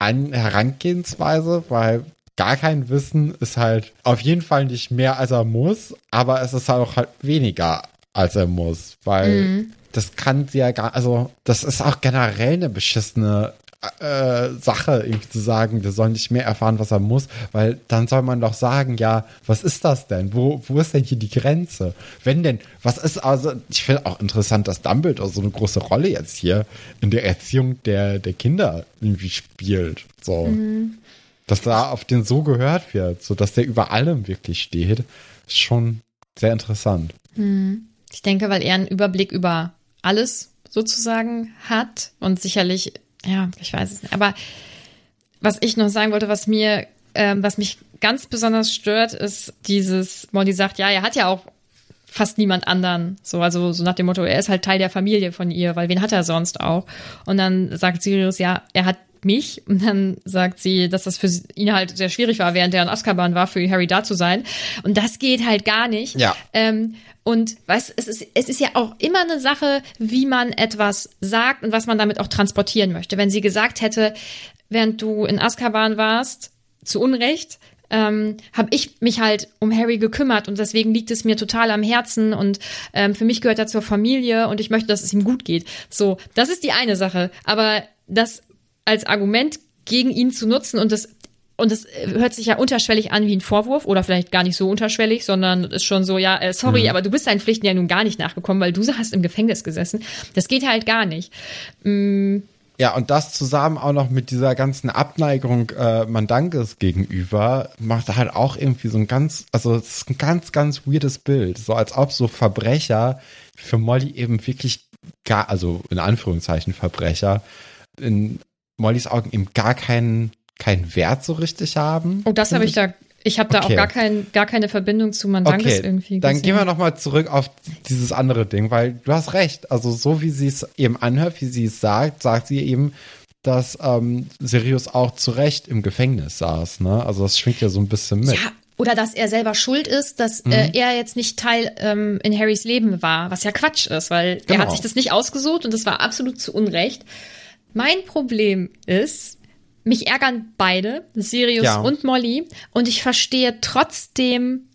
Herangehensweise, weil gar kein Wissen ist halt auf jeden Fall nicht mehr, als er muss, aber es ist halt auch halt weniger, als er muss, weil mhm. das kann sie ja gar, also das ist auch generell eine beschissene äh, Sache, irgendwie zu sagen, wir sollen nicht mehr erfahren, was er muss, weil dann soll man doch sagen, ja, was ist das denn? Wo, wo ist denn hier die Grenze? Wenn denn, was ist also, ich finde auch interessant, dass Dumbledore so eine große Rolle jetzt hier in der Erziehung der, der Kinder irgendwie spielt. So. Mhm. Dass da auf den so gehört wird, so dass der über allem wirklich steht, ist schon sehr interessant. Mhm. Ich denke, weil er einen Überblick über alles sozusagen hat und sicherlich ja, ich weiß es nicht. Aber was ich noch sagen wollte, was mir, ähm, was mich ganz besonders stört, ist dieses, Molly sagt, ja, er hat ja auch fast niemand anderen. So, also so nach dem Motto, er ist halt Teil der Familie von ihr, weil wen hat er sonst auch? Und dann sagt Sirius, ja, er hat mich. Und dann sagt sie, dass das für ihn halt sehr schwierig war, während er in Azkaban war, für Harry da zu sein. Und das geht halt gar nicht. Ja. Ähm, und was, es ist, es ist ja auch immer eine Sache, wie man etwas sagt und was man damit auch transportieren möchte. Wenn sie gesagt hätte, während du in Azkaban warst, zu Unrecht, ähm, habe ich mich halt um Harry gekümmert und deswegen liegt es mir total am Herzen und ähm, für mich gehört er zur Familie und ich möchte, dass es ihm gut geht. So, das ist die eine Sache. Aber das als Argument gegen ihn zu nutzen und das und es hört sich ja unterschwellig an wie ein Vorwurf oder vielleicht gar nicht so unterschwellig, sondern ist schon so, ja, äh, sorry, mhm. aber du bist deinen Pflichten ja nun gar nicht nachgekommen, weil du hast im Gefängnis gesessen. Das geht halt gar nicht. Mhm. Ja, und das zusammen auch noch mit dieser ganzen Abneigung äh, Mandanges gegenüber macht halt auch irgendwie so ein ganz, also es ist ein ganz, ganz weirdes Bild. So als ob so Verbrecher für Molly eben wirklich gar, also in Anführungszeichen Verbrecher, in Mollys Augen eben gar keinen keinen Wert so richtig haben. Oh, das habe ich da ich habe da okay. auch gar, kein, gar keine Verbindung zu Mandanges okay, irgendwie. Dann gesehen. gehen wir nochmal zurück auf dieses andere Ding, weil du hast recht. Also so wie sie es eben anhört, wie sie es sagt, sagt sie eben, dass ähm, Sirius auch zu Recht im Gefängnis saß. Ne? Also das schwingt ja so ein bisschen mit. Ja, oder dass er selber schuld ist, dass mhm. äh, er jetzt nicht Teil ähm, in Harrys Leben war, was ja Quatsch ist, weil genau. er hat sich das nicht ausgesucht und das war absolut zu Unrecht. Mein Problem ist, mich ärgern beide, Sirius ja. und Molly, und ich verstehe trotzdem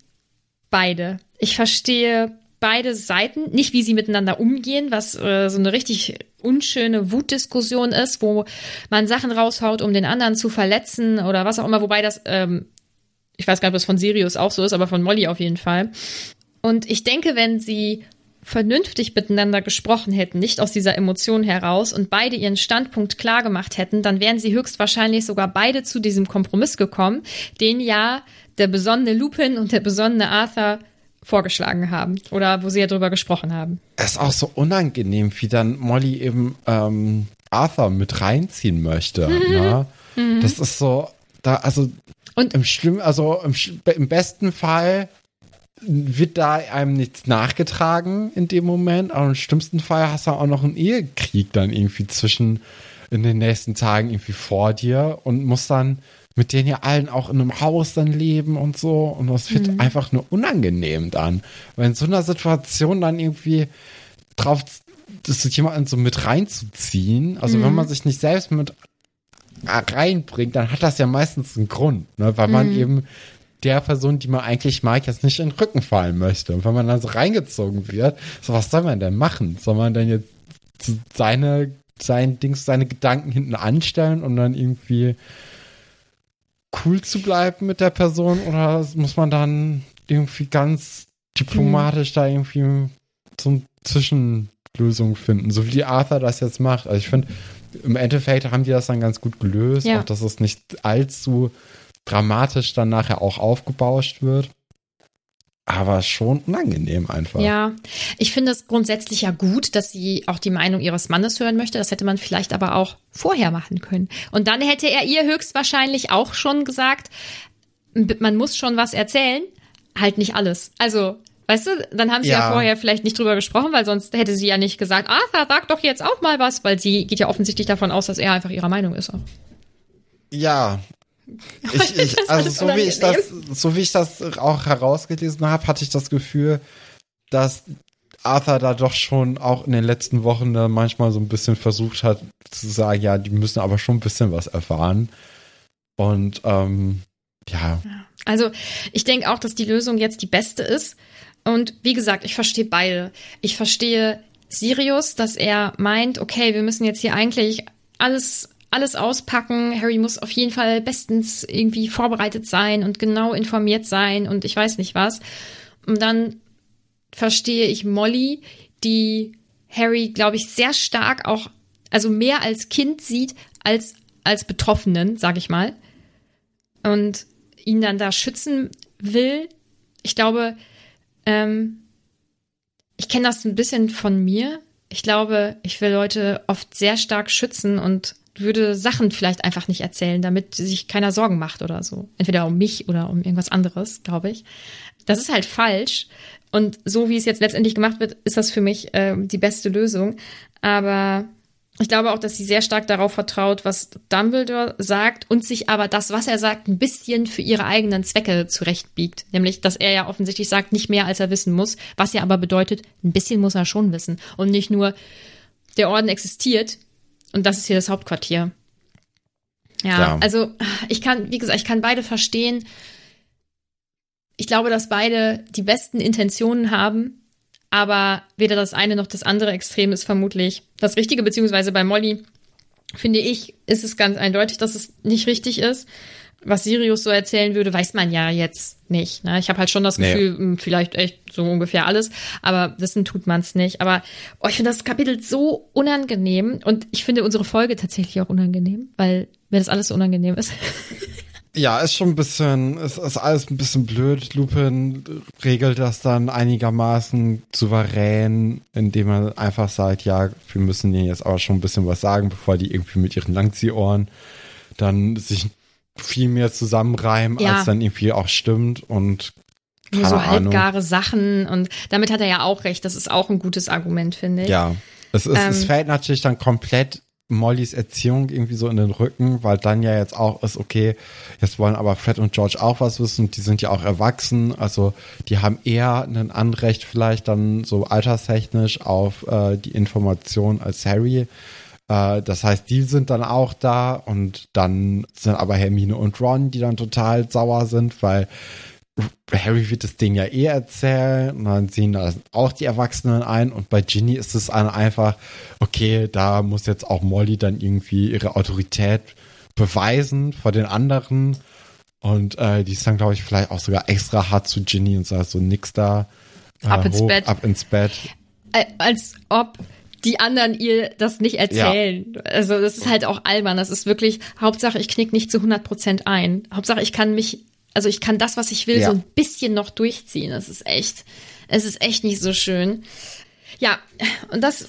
beide. Ich verstehe beide Seiten, nicht wie sie miteinander umgehen, was äh, so eine richtig unschöne Wutdiskussion ist, wo man Sachen raushaut, um den anderen zu verletzen oder was auch immer, wobei das, ähm, ich weiß gar nicht, ob das von Sirius auch so ist, aber von Molly auf jeden Fall. Und ich denke, wenn sie vernünftig miteinander gesprochen hätten, nicht aus dieser Emotion heraus und beide ihren Standpunkt klar gemacht hätten, dann wären sie höchstwahrscheinlich sogar beide zu diesem Kompromiss gekommen, den ja der besonnene Lupin und der besonnene Arthur vorgeschlagen haben oder wo sie ja drüber gesprochen haben. Es ist auch so unangenehm, wie dann Molly eben ähm, Arthur mit reinziehen möchte. Mhm. Ne? Mhm. Das ist so, da, also und im Schlimm, also im, im besten Fall wird da einem nichts nachgetragen in dem Moment. Aber im schlimmsten Fall hast du auch noch einen Ehekrieg dann irgendwie zwischen in den nächsten Tagen irgendwie vor dir und musst dann mit denen ja allen auch in einem Haus dann leben und so. Und das wird mhm. einfach nur unangenehm dann. Weil in so einer Situation dann irgendwie drauf, das jemanden so mit reinzuziehen. Also mhm. wenn man sich nicht selbst mit reinbringt, dann hat das ja meistens einen Grund, ne? weil man mhm. eben der Person, die man eigentlich mag, jetzt nicht in den Rücken fallen möchte. Und wenn man dann so reingezogen wird, so was soll man denn machen? Soll man denn jetzt seine, sein Dings, seine Gedanken hinten anstellen und dann irgendwie cool zu bleiben mit der Person oder muss man dann irgendwie ganz diplomatisch da irgendwie so eine Zwischenlösung finden, so wie Arthur das jetzt macht. Also ich finde, im Endeffekt haben die das dann ganz gut gelöst, ja. auch dass es nicht allzu dramatisch dann nachher auch aufgebauscht wird. Aber schon unangenehm einfach. Ja, ich finde es grundsätzlich ja gut, dass sie auch die Meinung ihres Mannes hören möchte. Das hätte man vielleicht aber auch vorher machen können. Und dann hätte er ihr höchstwahrscheinlich auch schon gesagt, man muss schon was erzählen, halt nicht alles. Also, weißt du, dann haben sie ja, ja vorher vielleicht nicht drüber gesprochen, weil sonst hätte sie ja nicht gesagt, Arthur, sag doch jetzt auch mal was, weil sie geht ja offensichtlich davon aus, dass er einfach ihrer Meinung ist. Auch. Ja, ich, ich, also so wie ich das, so wie ich das auch herausgelesen habe, hatte ich das Gefühl, dass Arthur da doch schon auch in den letzten Wochen da manchmal so ein bisschen versucht hat zu sagen, ja, die müssen aber schon ein bisschen was erfahren. Und ähm, ja. Also ich denke auch, dass die Lösung jetzt die beste ist. Und wie gesagt, ich verstehe beide. Ich verstehe Sirius, dass er meint, okay, wir müssen jetzt hier eigentlich alles alles auspacken. Harry muss auf jeden Fall bestens irgendwie vorbereitet sein und genau informiert sein und ich weiß nicht was. Und dann verstehe ich Molly, die Harry, glaube ich, sehr stark auch, also mehr als Kind sieht als als Betroffenen, sag ich mal. Und ihn dann da schützen will. Ich glaube, ähm, ich kenne das ein bisschen von mir. Ich glaube, ich will Leute oft sehr stark schützen und würde Sachen vielleicht einfach nicht erzählen, damit sich keiner Sorgen macht oder so. Entweder um mich oder um irgendwas anderes, glaube ich. Das ist halt falsch. Und so wie es jetzt letztendlich gemacht wird, ist das für mich äh, die beste Lösung. Aber ich glaube auch, dass sie sehr stark darauf vertraut, was Dumbledore sagt und sich aber das, was er sagt, ein bisschen für ihre eigenen Zwecke zurechtbiegt. Nämlich, dass er ja offensichtlich sagt, nicht mehr als er wissen muss, was ja aber bedeutet, ein bisschen muss er schon wissen. Und nicht nur, der Orden existiert, und das ist hier das Hauptquartier. Ja, ja, also ich kann, wie gesagt, ich kann beide verstehen. Ich glaube, dass beide die besten Intentionen haben, aber weder das eine noch das andere Extrem ist vermutlich das Richtige, beziehungsweise bei Molly, finde ich, ist es ganz eindeutig, dass es nicht richtig ist was Sirius so erzählen würde, weiß man ja jetzt nicht. Ne? Ich habe halt schon das Gefühl, nee. Hm, vielleicht echt so ungefähr alles, aber wissen tut man es nicht. Aber oh, ich finde das Kapitel so unangenehm und ich finde unsere Folge tatsächlich auch unangenehm, weil mir das alles so unangenehm ist. Ja, ist schon ein bisschen, ist, ist alles ein bisschen blöd. Lupin regelt das dann einigermaßen souverän, indem er einfach sagt, ja, wir müssen denen jetzt aber schon ein bisschen was sagen, bevor die irgendwie mit ihren Langziehohren dann sich viel mehr zusammenreimen, ja. als dann irgendwie auch stimmt und nur so halbgare Sachen und damit hat er ja auch recht. Das ist auch ein gutes Argument, finde ich. Ja, es, ist, ähm, es fällt natürlich dann komplett Mollys Erziehung irgendwie so in den Rücken, weil dann ja jetzt auch ist, okay, jetzt wollen aber Fred und George auch was wissen die sind ja auch erwachsen, also die haben eher ein Anrecht vielleicht dann so alterstechnisch auf äh, die Information als Harry. Äh, das heißt, die sind dann auch da und dann sind aber Hermine und Ron, die dann total sauer sind, weil Harry wird das Ding ja eh erzählen und dann sehen da auch die Erwachsenen ein und bei Ginny ist es dann einfach, okay, da muss jetzt auch Molly dann irgendwie ihre Autorität beweisen vor den anderen und äh, die ist dann, glaube ich, vielleicht auch sogar extra hart zu Ginny und sagt so nix da. Äh, ab ins hoch, Bett. Ab ins Bett. Als ob die anderen ihr das nicht erzählen. Ja. Also das ist halt auch albern. Das ist wirklich, Hauptsache ich knick nicht zu 100 Prozent ein. Hauptsache ich kann mich, also ich kann das, was ich will, ja. so ein bisschen noch durchziehen. Das ist echt, es ist echt nicht so schön. Ja, und das,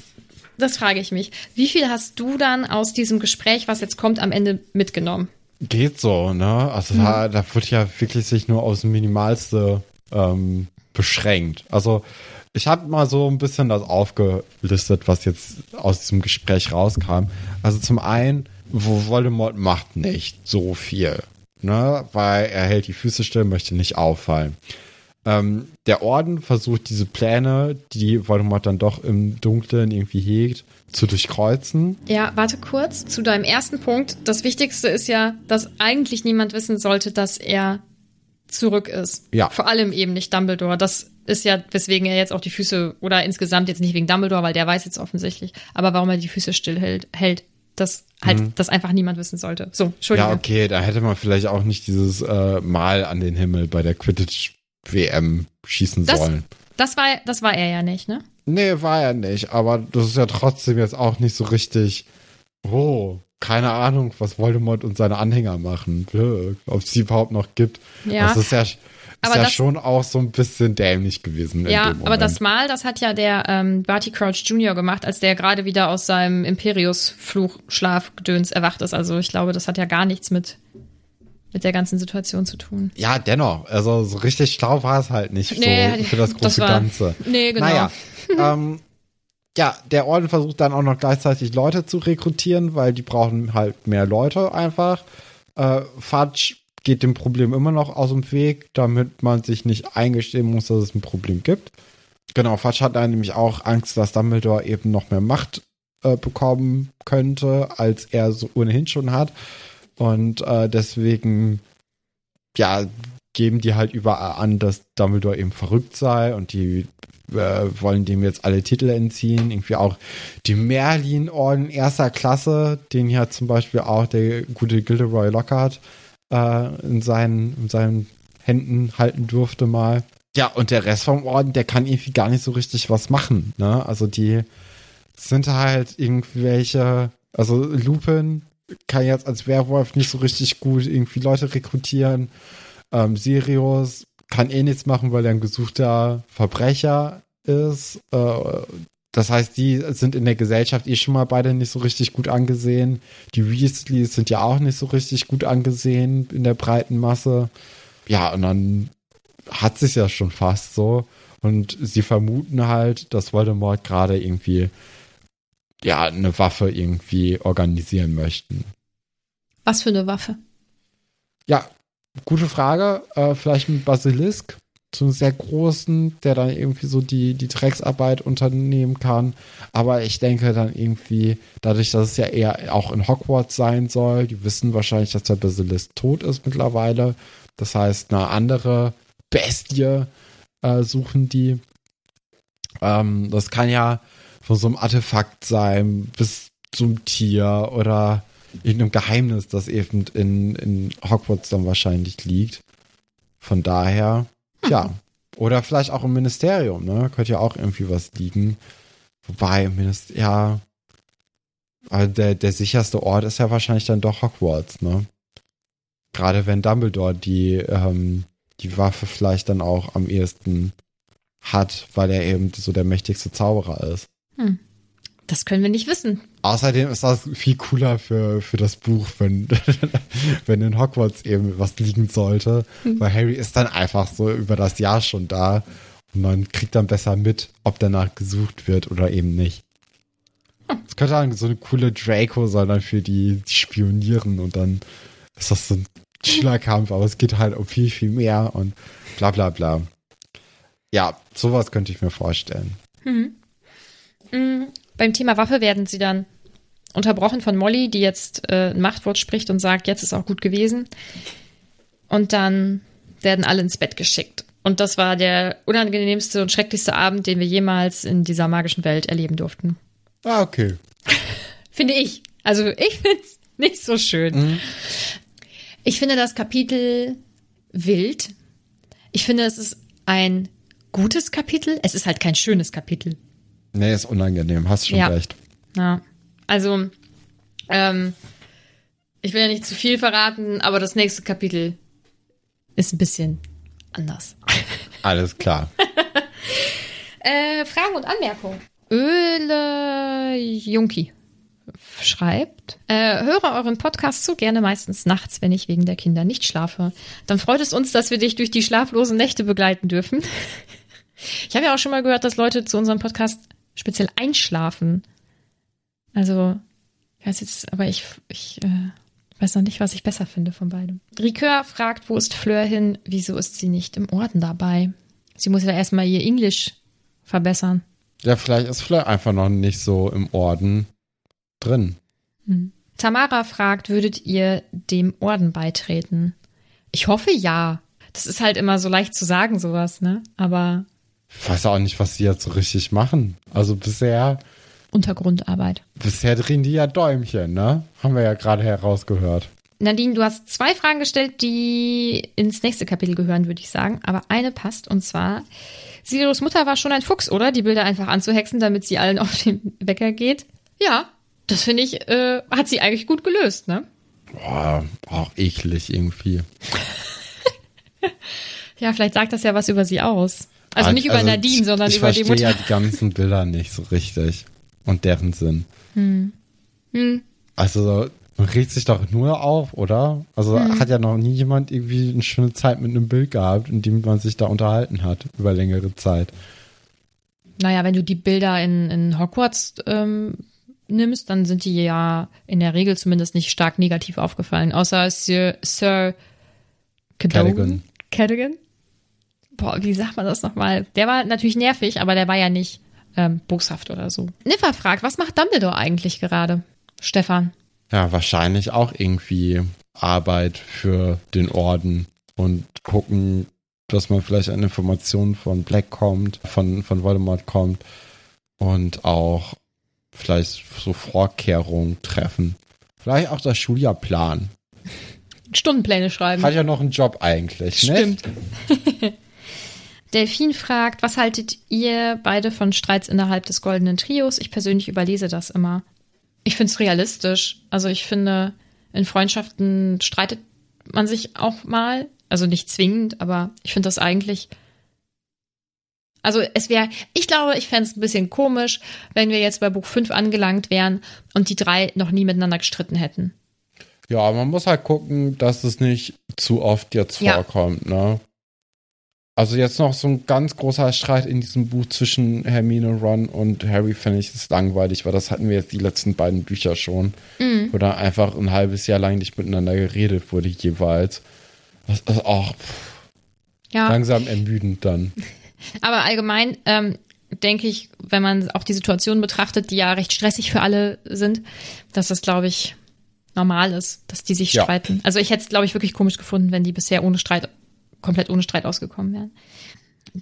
das frage ich mich. Wie viel hast du dann aus diesem Gespräch, was jetzt kommt, am Ende mitgenommen? Geht so, ne? Also mhm. da, da wird ja wirklich sich nur aus dem Minimalste ähm, beschränkt. Also ich habe mal so ein bisschen das aufgelistet, was jetzt aus diesem Gespräch rauskam. Also zum einen, Voldemort macht nicht so viel. ne, weil er hält die Füße still, möchte nicht auffallen. Ähm, der Orden versucht diese Pläne, die Voldemort dann doch im Dunklen irgendwie hegt, zu durchkreuzen. Ja, warte kurz zu deinem ersten Punkt. Das Wichtigste ist ja, dass eigentlich niemand wissen sollte, dass er zurück ist. Ja. Vor allem eben nicht Dumbledore. Das ist ja, weswegen er jetzt auch die Füße, oder insgesamt jetzt nicht wegen Dumbledore, weil der weiß jetzt offensichtlich, aber warum er die Füße still hält, hält dass halt Mhm. das einfach niemand wissen sollte. So, Entschuldigung. Ja, okay, da hätte man vielleicht auch nicht dieses äh, Mal an den Himmel bei der Quidditch-WM schießen Das- sollen. Das war, das war er ja nicht, ne? Nee, war er nicht, aber das ist ja trotzdem jetzt auch nicht so richtig. Oh, keine Ahnung, was Voldemort und seine Anhänger machen. Blö, Ob es sie überhaupt noch gibt. Ja. Das ist ja, ist Aber ja das- schon auch so ein bisschen dämlich gewesen. Ja, aber das. Mal, das hat ja der ähm, Barty Crouch Jr. gemacht, als der gerade wieder aus seinem Imperius-Fluch-Schlafgedöns erwacht ist. Also ich glaube, das hat ja gar nichts mit, mit der ganzen Situation zu tun. Ja, dennoch. Also so richtig schlau war es halt nicht Nee, so für das das große war- Ganze. Nee, genau. Naja, ähm, ja, der Orden versucht dann auch noch gleichzeitig Leute zu rekrutieren, weil die brauchen halt mehr Leute einfach. Äh, Fudge geht dem Problem immer noch aus dem Weg, damit man sich nicht eingestehen muss, dass es ein Problem gibt. Genau, Fudge hat dann nämlich auch Angst, dass Dumbledore eben noch mehr Macht äh, bekommen könnte, als er so ohnehin schon hat. Und äh, deswegen, ja, geben die halt überall an, dass Dumbledore eben verrückt sei und die äh, wollen dem jetzt alle Titel entziehen. Irgendwie auch die Merlin-Orden erster Klasse, den ja zum Beispiel auch der gute Gilderoy Lockhart äh, in, seinen, in seinen Händen halten durfte mal. Ja, und der Rest vom Orden, der kann irgendwie gar nicht so richtig was machen. Ne? Also die sind halt irgendwelche, also Lupin kann jetzt als Werwolf nicht so richtig gut irgendwie Leute rekrutieren. Ähm, Sirius kann eh nichts machen, weil er ein gesuchter Verbrecher ist. Äh, das heißt, die sind in der Gesellschaft eh schon mal beide nicht so richtig gut angesehen. Die Weasleys sind ja auch nicht so richtig gut angesehen in der breiten Masse. Ja, und dann hat sich ja schon fast so. Und sie vermuten halt, dass Voldemort gerade irgendwie ja eine Waffe irgendwie organisieren möchten. Was für eine Waffe? Ja, gute Frage. Äh, vielleicht ein Basilisk, so einen sehr großen, der dann irgendwie so die, die Drecksarbeit unternehmen kann. Aber ich denke dann irgendwie, dadurch, dass es ja eher auch in Hogwarts sein soll, die wissen wahrscheinlich, dass der Basilisk tot ist mittlerweile. Das heißt, eine andere Bestie äh, suchen die. Ähm, das kann ja von so einem Artefakt sein, bis zum Tier oder irgendeinem Geheimnis, das eben in, in Hogwarts dann wahrscheinlich liegt. Von daher, ja. Oder vielleicht auch im Ministerium, ne? Könnte ja auch irgendwie was liegen. Wobei, im Minister ja. Der, der sicherste Ort ist ja wahrscheinlich dann doch Hogwarts, ne? Gerade wenn Dumbledore die, ähm, die Waffe vielleicht dann auch am ehesten hat, weil er eben so der mächtigste Zauberer ist. Das können wir nicht wissen. Außerdem ist das viel cooler für, für das Buch, wenn, wenn in Hogwarts eben was liegen sollte. Weil Harry ist dann einfach so über das Jahr schon da und man kriegt dann besser mit, ob danach gesucht wird oder eben nicht. Es könnte dann so eine coole Draco sein, dann für die, die spionieren und dann ist das so ein Schülerkampf, aber es geht halt um viel, viel mehr und bla bla bla. Ja, sowas könnte ich mir vorstellen. Mhm. Beim Thema Waffe werden sie dann unterbrochen von Molly, die jetzt äh, ein Machtwort spricht und sagt, jetzt ist auch gut gewesen. Und dann werden alle ins Bett geschickt. Und das war der unangenehmste und schrecklichste Abend, den wir jemals in dieser magischen Welt erleben durften. Ah, okay. Finde ich. Also ich finde es nicht so schön. Ich finde das Kapitel wild. Ich finde, es ist ein gutes Kapitel. Es ist halt kein schönes Kapitel. Nee, ist unangenehm, hast schon Ja. recht. Ja. Also, ähm, ich will ja nicht zu viel verraten, aber das nächste Kapitel ist ein bisschen anders. Alles klar. Äh, Fragen und Anmerkungen. Öle Junki schreibt, äh, höre euren Podcast zu gerne meistens nachts, wenn ich wegen der Kinder nicht schlafe. Dann freut es uns, dass wir dich durch die schlaflosen Nächte begleiten dürfen. Ich habe ja auch schon mal gehört, dass Leute zu unserem Podcast speziell einschlafen. Also, ich weiß jetzt, aber ich, ich äh, Weiß noch nicht, was ich besser finde von beidem. Ricoeur fragt, wo ist Fleur hin? Wieso ist sie nicht im Orden dabei? Sie muss ja erstmal ihr Englisch verbessern. Ja, vielleicht ist Fleur einfach noch nicht so im Orden drin. Hm. Tamara fragt, würdet ihr dem Orden beitreten? Ich hoffe ja. Das ist halt immer so leicht zu sagen, sowas, ne? Aber. Ich weiß auch nicht, was sie jetzt so richtig machen. Also bisher. Untergrundarbeit. Bisher drehen die ja Däumchen, ne? Haben wir ja gerade herausgehört. Nadine, du hast zwei Fragen gestellt, die ins nächste Kapitel gehören, würde ich sagen. Aber eine passt und zwar, Sirius Mutter war schon ein Fuchs, oder? Die Bilder einfach anzuhexen, damit sie allen auf den Wecker geht. Ja, das finde ich, äh, hat sie eigentlich gut gelöst, ne? Boah, auch eklig irgendwie. ja, vielleicht sagt das ja was über sie aus. Also nicht über also, Nadine, sondern über die Mutter. Ich verstehe ja die ganzen Bilder nicht so richtig. Und deren Sinn. Hm. Hm. Also, man regt sich doch nur auf, oder? Also hm. hat ja noch nie jemand irgendwie eine schöne Zeit mit einem Bild gehabt, in dem man sich da unterhalten hat über längere Zeit. Naja, wenn du die Bilder in, in Hogwarts ähm, nimmst, dann sind die ja in der Regel zumindest nicht stark negativ aufgefallen, außer Sir, Sir Cadogan. Cadogan? Boah, wie sagt man das nochmal? Der war natürlich nervig, aber der war ja nicht ähm, boshaft oder so. Niffer fragt, was macht Dumbledore eigentlich gerade? Stefan. Ja, wahrscheinlich auch irgendwie Arbeit für den Orden und gucken, dass man vielleicht an Informationen von Black kommt, von, von Voldemort kommt und auch vielleicht so Vorkehrungen treffen. Vielleicht auch das Schuljahr planen. Stundenpläne schreiben. Hat ja noch einen Job eigentlich, ne? Stimmt. Delfin fragt, was haltet ihr beide von Streits innerhalb des goldenen Trios? Ich persönlich überlese das immer. Ich finde es realistisch. Also ich finde, in Freundschaften streitet man sich auch mal. Also nicht zwingend, aber ich finde das eigentlich also es wäre, ich glaube, ich fände es ein bisschen komisch, wenn wir jetzt bei Buch 5 angelangt wären und die drei noch nie miteinander gestritten hätten. Ja, man muss halt gucken, dass es nicht zu oft jetzt ja. vorkommt, ne? Also jetzt noch so ein ganz großer Streit in diesem Buch zwischen Hermine, Ron und Harry finde ich ist langweilig, weil das hatten wir jetzt die letzten beiden Bücher schon, mhm. wo da einfach ein halbes Jahr lang nicht miteinander geredet wurde jeweils. Das ist auch ja. langsam ermüdend dann. Aber allgemein ähm, denke ich, wenn man auch die Situation betrachtet, die ja recht stressig für alle sind, dass das, glaube ich, normal ist, dass die sich ja. streiten. Also ich hätte es, glaube ich, wirklich komisch gefunden, wenn die bisher ohne Streit, komplett ohne Streit ausgekommen wären.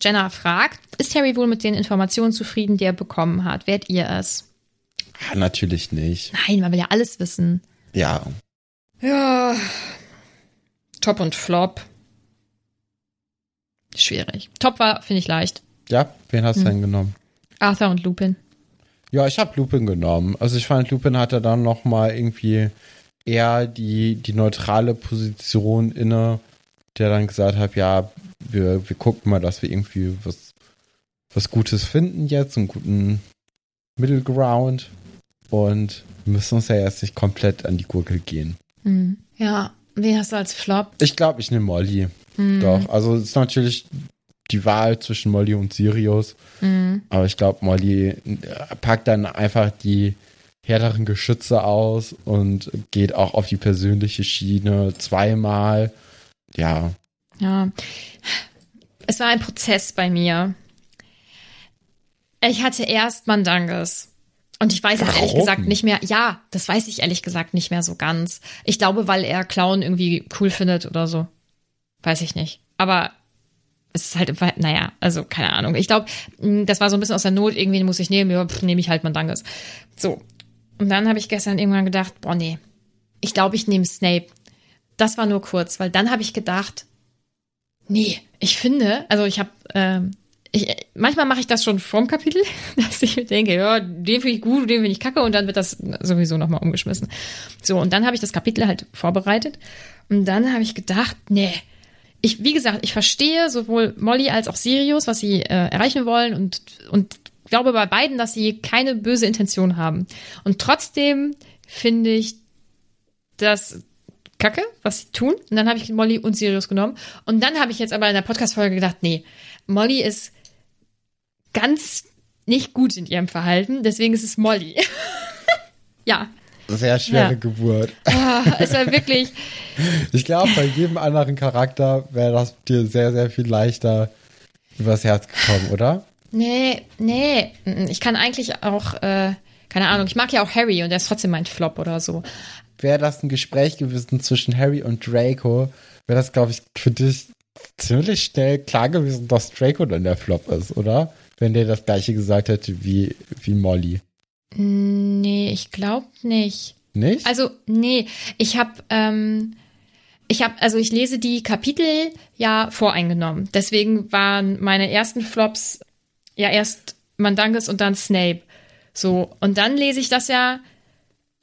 Jenna fragt, ist Harry wohl mit den Informationen zufrieden, die er bekommen hat? Wärt ihr es? Ja, natürlich nicht. Nein, man will ja alles wissen. Ja. Ja. Top und Flop. Schwierig. Top war, finde ich, leicht. Ja, wen hast du hm. denn genommen? Arthur und Lupin. Ja, ich habe Lupin genommen. Also ich fand, Lupin hatte dann noch mal irgendwie eher die, die neutrale Position inne, der dann gesagt hat, ja, wir, wir gucken mal, dass wir irgendwie was, was Gutes finden jetzt, einen guten Middle Ground und müssen uns ja jetzt nicht komplett an die Gurgel gehen. Hm. Ja, wen hast du als Flop? Ich glaube, ich nehme Molly. Mhm. Doch, also es ist natürlich die Wahl zwischen Molly und Sirius. Mhm. Aber ich glaube, Molly äh, packt dann einfach die härteren Geschütze aus und geht auch auf die persönliche Schiene zweimal. Ja. Ja. Es war ein Prozess bei mir. Ich hatte erst Mandanges. Und ich weiß es ehrlich gesagt nicht mehr. Ja, das weiß ich ehrlich gesagt nicht mehr so ganz. Ich glaube, weil er Clown irgendwie cool findet oder so. Weiß ich nicht. Aber es ist halt, naja, also keine Ahnung. Ich glaube, hm, das war so ein bisschen aus der Not. Irgendwie muss ich nehmen, ja, nehme ich halt Mandanges. So. Und dann habe ich gestern irgendwann gedacht, boah, nee. Ich glaube, ich nehme Snape. Das war nur kurz, weil dann habe ich gedacht, nee, ich finde, also ich habe, ähm, ich, manchmal mache ich das schon vorm Kapitel, dass ich denke, ja, den finde ich gut, den finde ich kacke und dann wird das sowieso nochmal umgeschmissen. So, und dann habe ich das Kapitel halt vorbereitet und dann habe ich gedacht, nee, ich, wie gesagt, ich verstehe sowohl Molly als auch Sirius, was sie äh, erreichen wollen und, und glaube bei beiden, dass sie keine böse Intention haben. Und trotzdem finde ich das kacke, was sie tun. Und dann habe ich Molly und Sirius genommen. Und dann habe ich jetzt aber in der Podcast-Folge gedacht, nee, Molly ist ganz nicht gut in ihrem Verhalten, deswegen ist es Molly. ja. sehr schwere Ja. Geburt. Ah, es war wirklich, Ich glaube, bei jedem anderen Charakter wäre das dir sehr, sehr viel leichter übers Herz gekommen, oder? nee, nee, ich kann eigentlich auch, äh, keine Ahnung, ich mag ja auch Harry und der ist trotzdem mein Flop oder so. Wäre das ein Gespräch gewesen zwischen Harry und Draco, wäre das, glaube ich, für dich ziemlich schnell klar gewesen, dass Draco dann der Flop ist, oder? Wenn der das gleiche gesagt hätte wie, wie Molly. Nee, ich glaube nicht. Nicht? Also, nee, ich habe, ähm, ich habe, also ich lese die Kapitel ja voreingenommen. Deswegen waren meine ersten Flops ja erst Mandanges und dann Snape. So, und dann lese ich das ja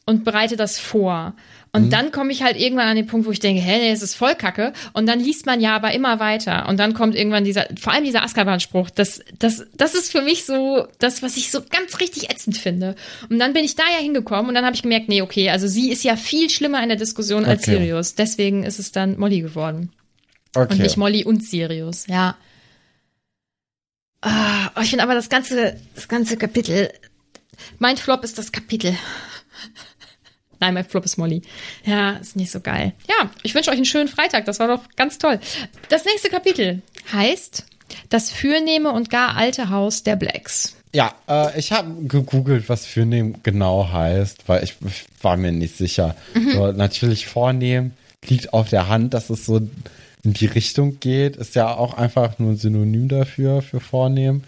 und bereite das vor. Und dann komme ich halt irgendwann an den Punkt, wo ich denke, hä, nee, es ist voll kacke. Und dann liest man ja aber immer weiter. Und dann kommt irgendwann dieser, vor allem dieser Azkaban-Spruch, das, das, das ist für mich so das, was ich so ganz richtig ätzend finde. Und dann bin ich da ja hingekommen und dann habe ich gemerkt, nee, okay, also sie ist ja viel schlimmer in der Diskussion als Okay. Sirius. Deswegen ist es dann Molly geworden. okay. Und nicht Molly und Sirius, ja. Oh, ich finde aber das ganze, das ganze Kapitel, mein Flop ist das Kapitel. Nein, mein Flop ist Molly. Ja, ist nicht so geil. Ja, ich wünsche euch einen schönen Freitag. Das war doch ganz toll. Das nächste Kapitel heißt Das fürnehme und gar alte Haus der Blacks. Ja, äh, ich habe gegoogelt, was Fürnehm genau heißt, weil ich, ich war mir nicht sicher. So, natürlich vornehm liegt auf der Hand, dass es so in die Richtung geht, ist ja auch einfach nur ein Synonym dafür, für vornehm.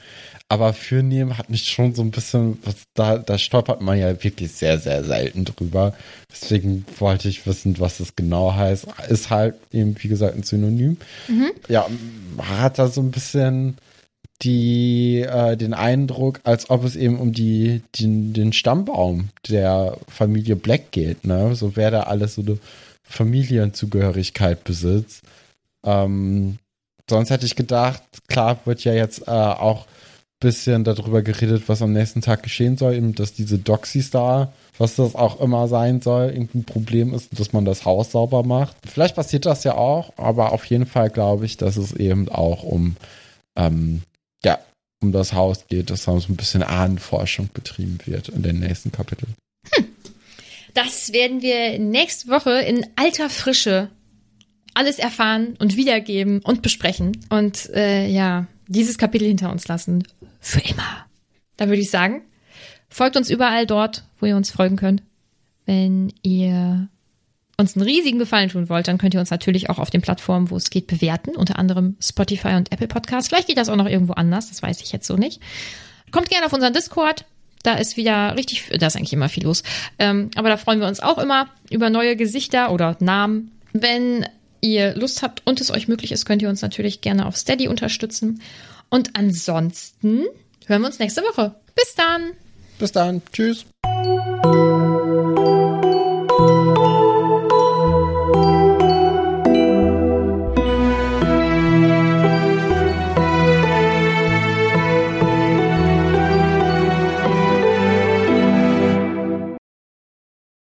Aber Fürnehm hat mich schon so ein bisschen, was, da, da stolpert man ja wirklich sehr, sehr selten drüber. Deswegen wollte ich wissen, was es genau heißt. Ist halt eben, wie gesagt, ein Synonym. Ja, man hat da so ein bisschen die äh, den Eindruck, als ob es eben um die den, den Stammbaum der Familie Black geht, ne? So wer da alles so eine Familienzugehörigkeit besitzt. Ähm, sonst hätte ich gedacht, klar wird ja jetzt äh, auch bisschen darüber geredet, was am nächsten Tag geschehen soll, eben, dass diese Doxys da, was das auch immer sein soll, irgendein Problem ist, dass man das Haus sauber macht. Vielleicht passiert das ja auch, aber auf jeden Fall glaube ich, dass es eben auch um ähm, ja, um das Haus geht, dass da so ein bisschen Ahnenforschung betrieben wird in den nächsten Kapiteln. Das werden wir nächste Woche in alter Frische alles erfahren und wiedergeben und besprechen. Und äh, ja, dieses Kapitel hinter uns lassen. Für immer. Da würde ich sagen, folgt uns überall dort, wo ihr uns folgen könnt. Wenn ihr uns einen riesigen Gefallen tun wollt, dann könnt ihr uns natürlich auch auf den Plattformen, wo es geht, bewerten. Unter anderem Spotify und Apple Podcasts. Vielleicht geht das auch noch irgendwo anders, das weiß ich jetzt so nicht. Kommt gerne auf unseren Discord. Da ist wieder richtig, da ist eigentlich immer viel los. Ähm, aber da freuen wir uns auch immer über neue Gesichter oder Namen. Wenn ihr Lust habt und es euch möglich ist, könnt ihr uns natürlich gerne auf Steady unterstützen. Und ansonsten hören wir uns nächste Woche. Bis dann. Bis dann. Tschüss.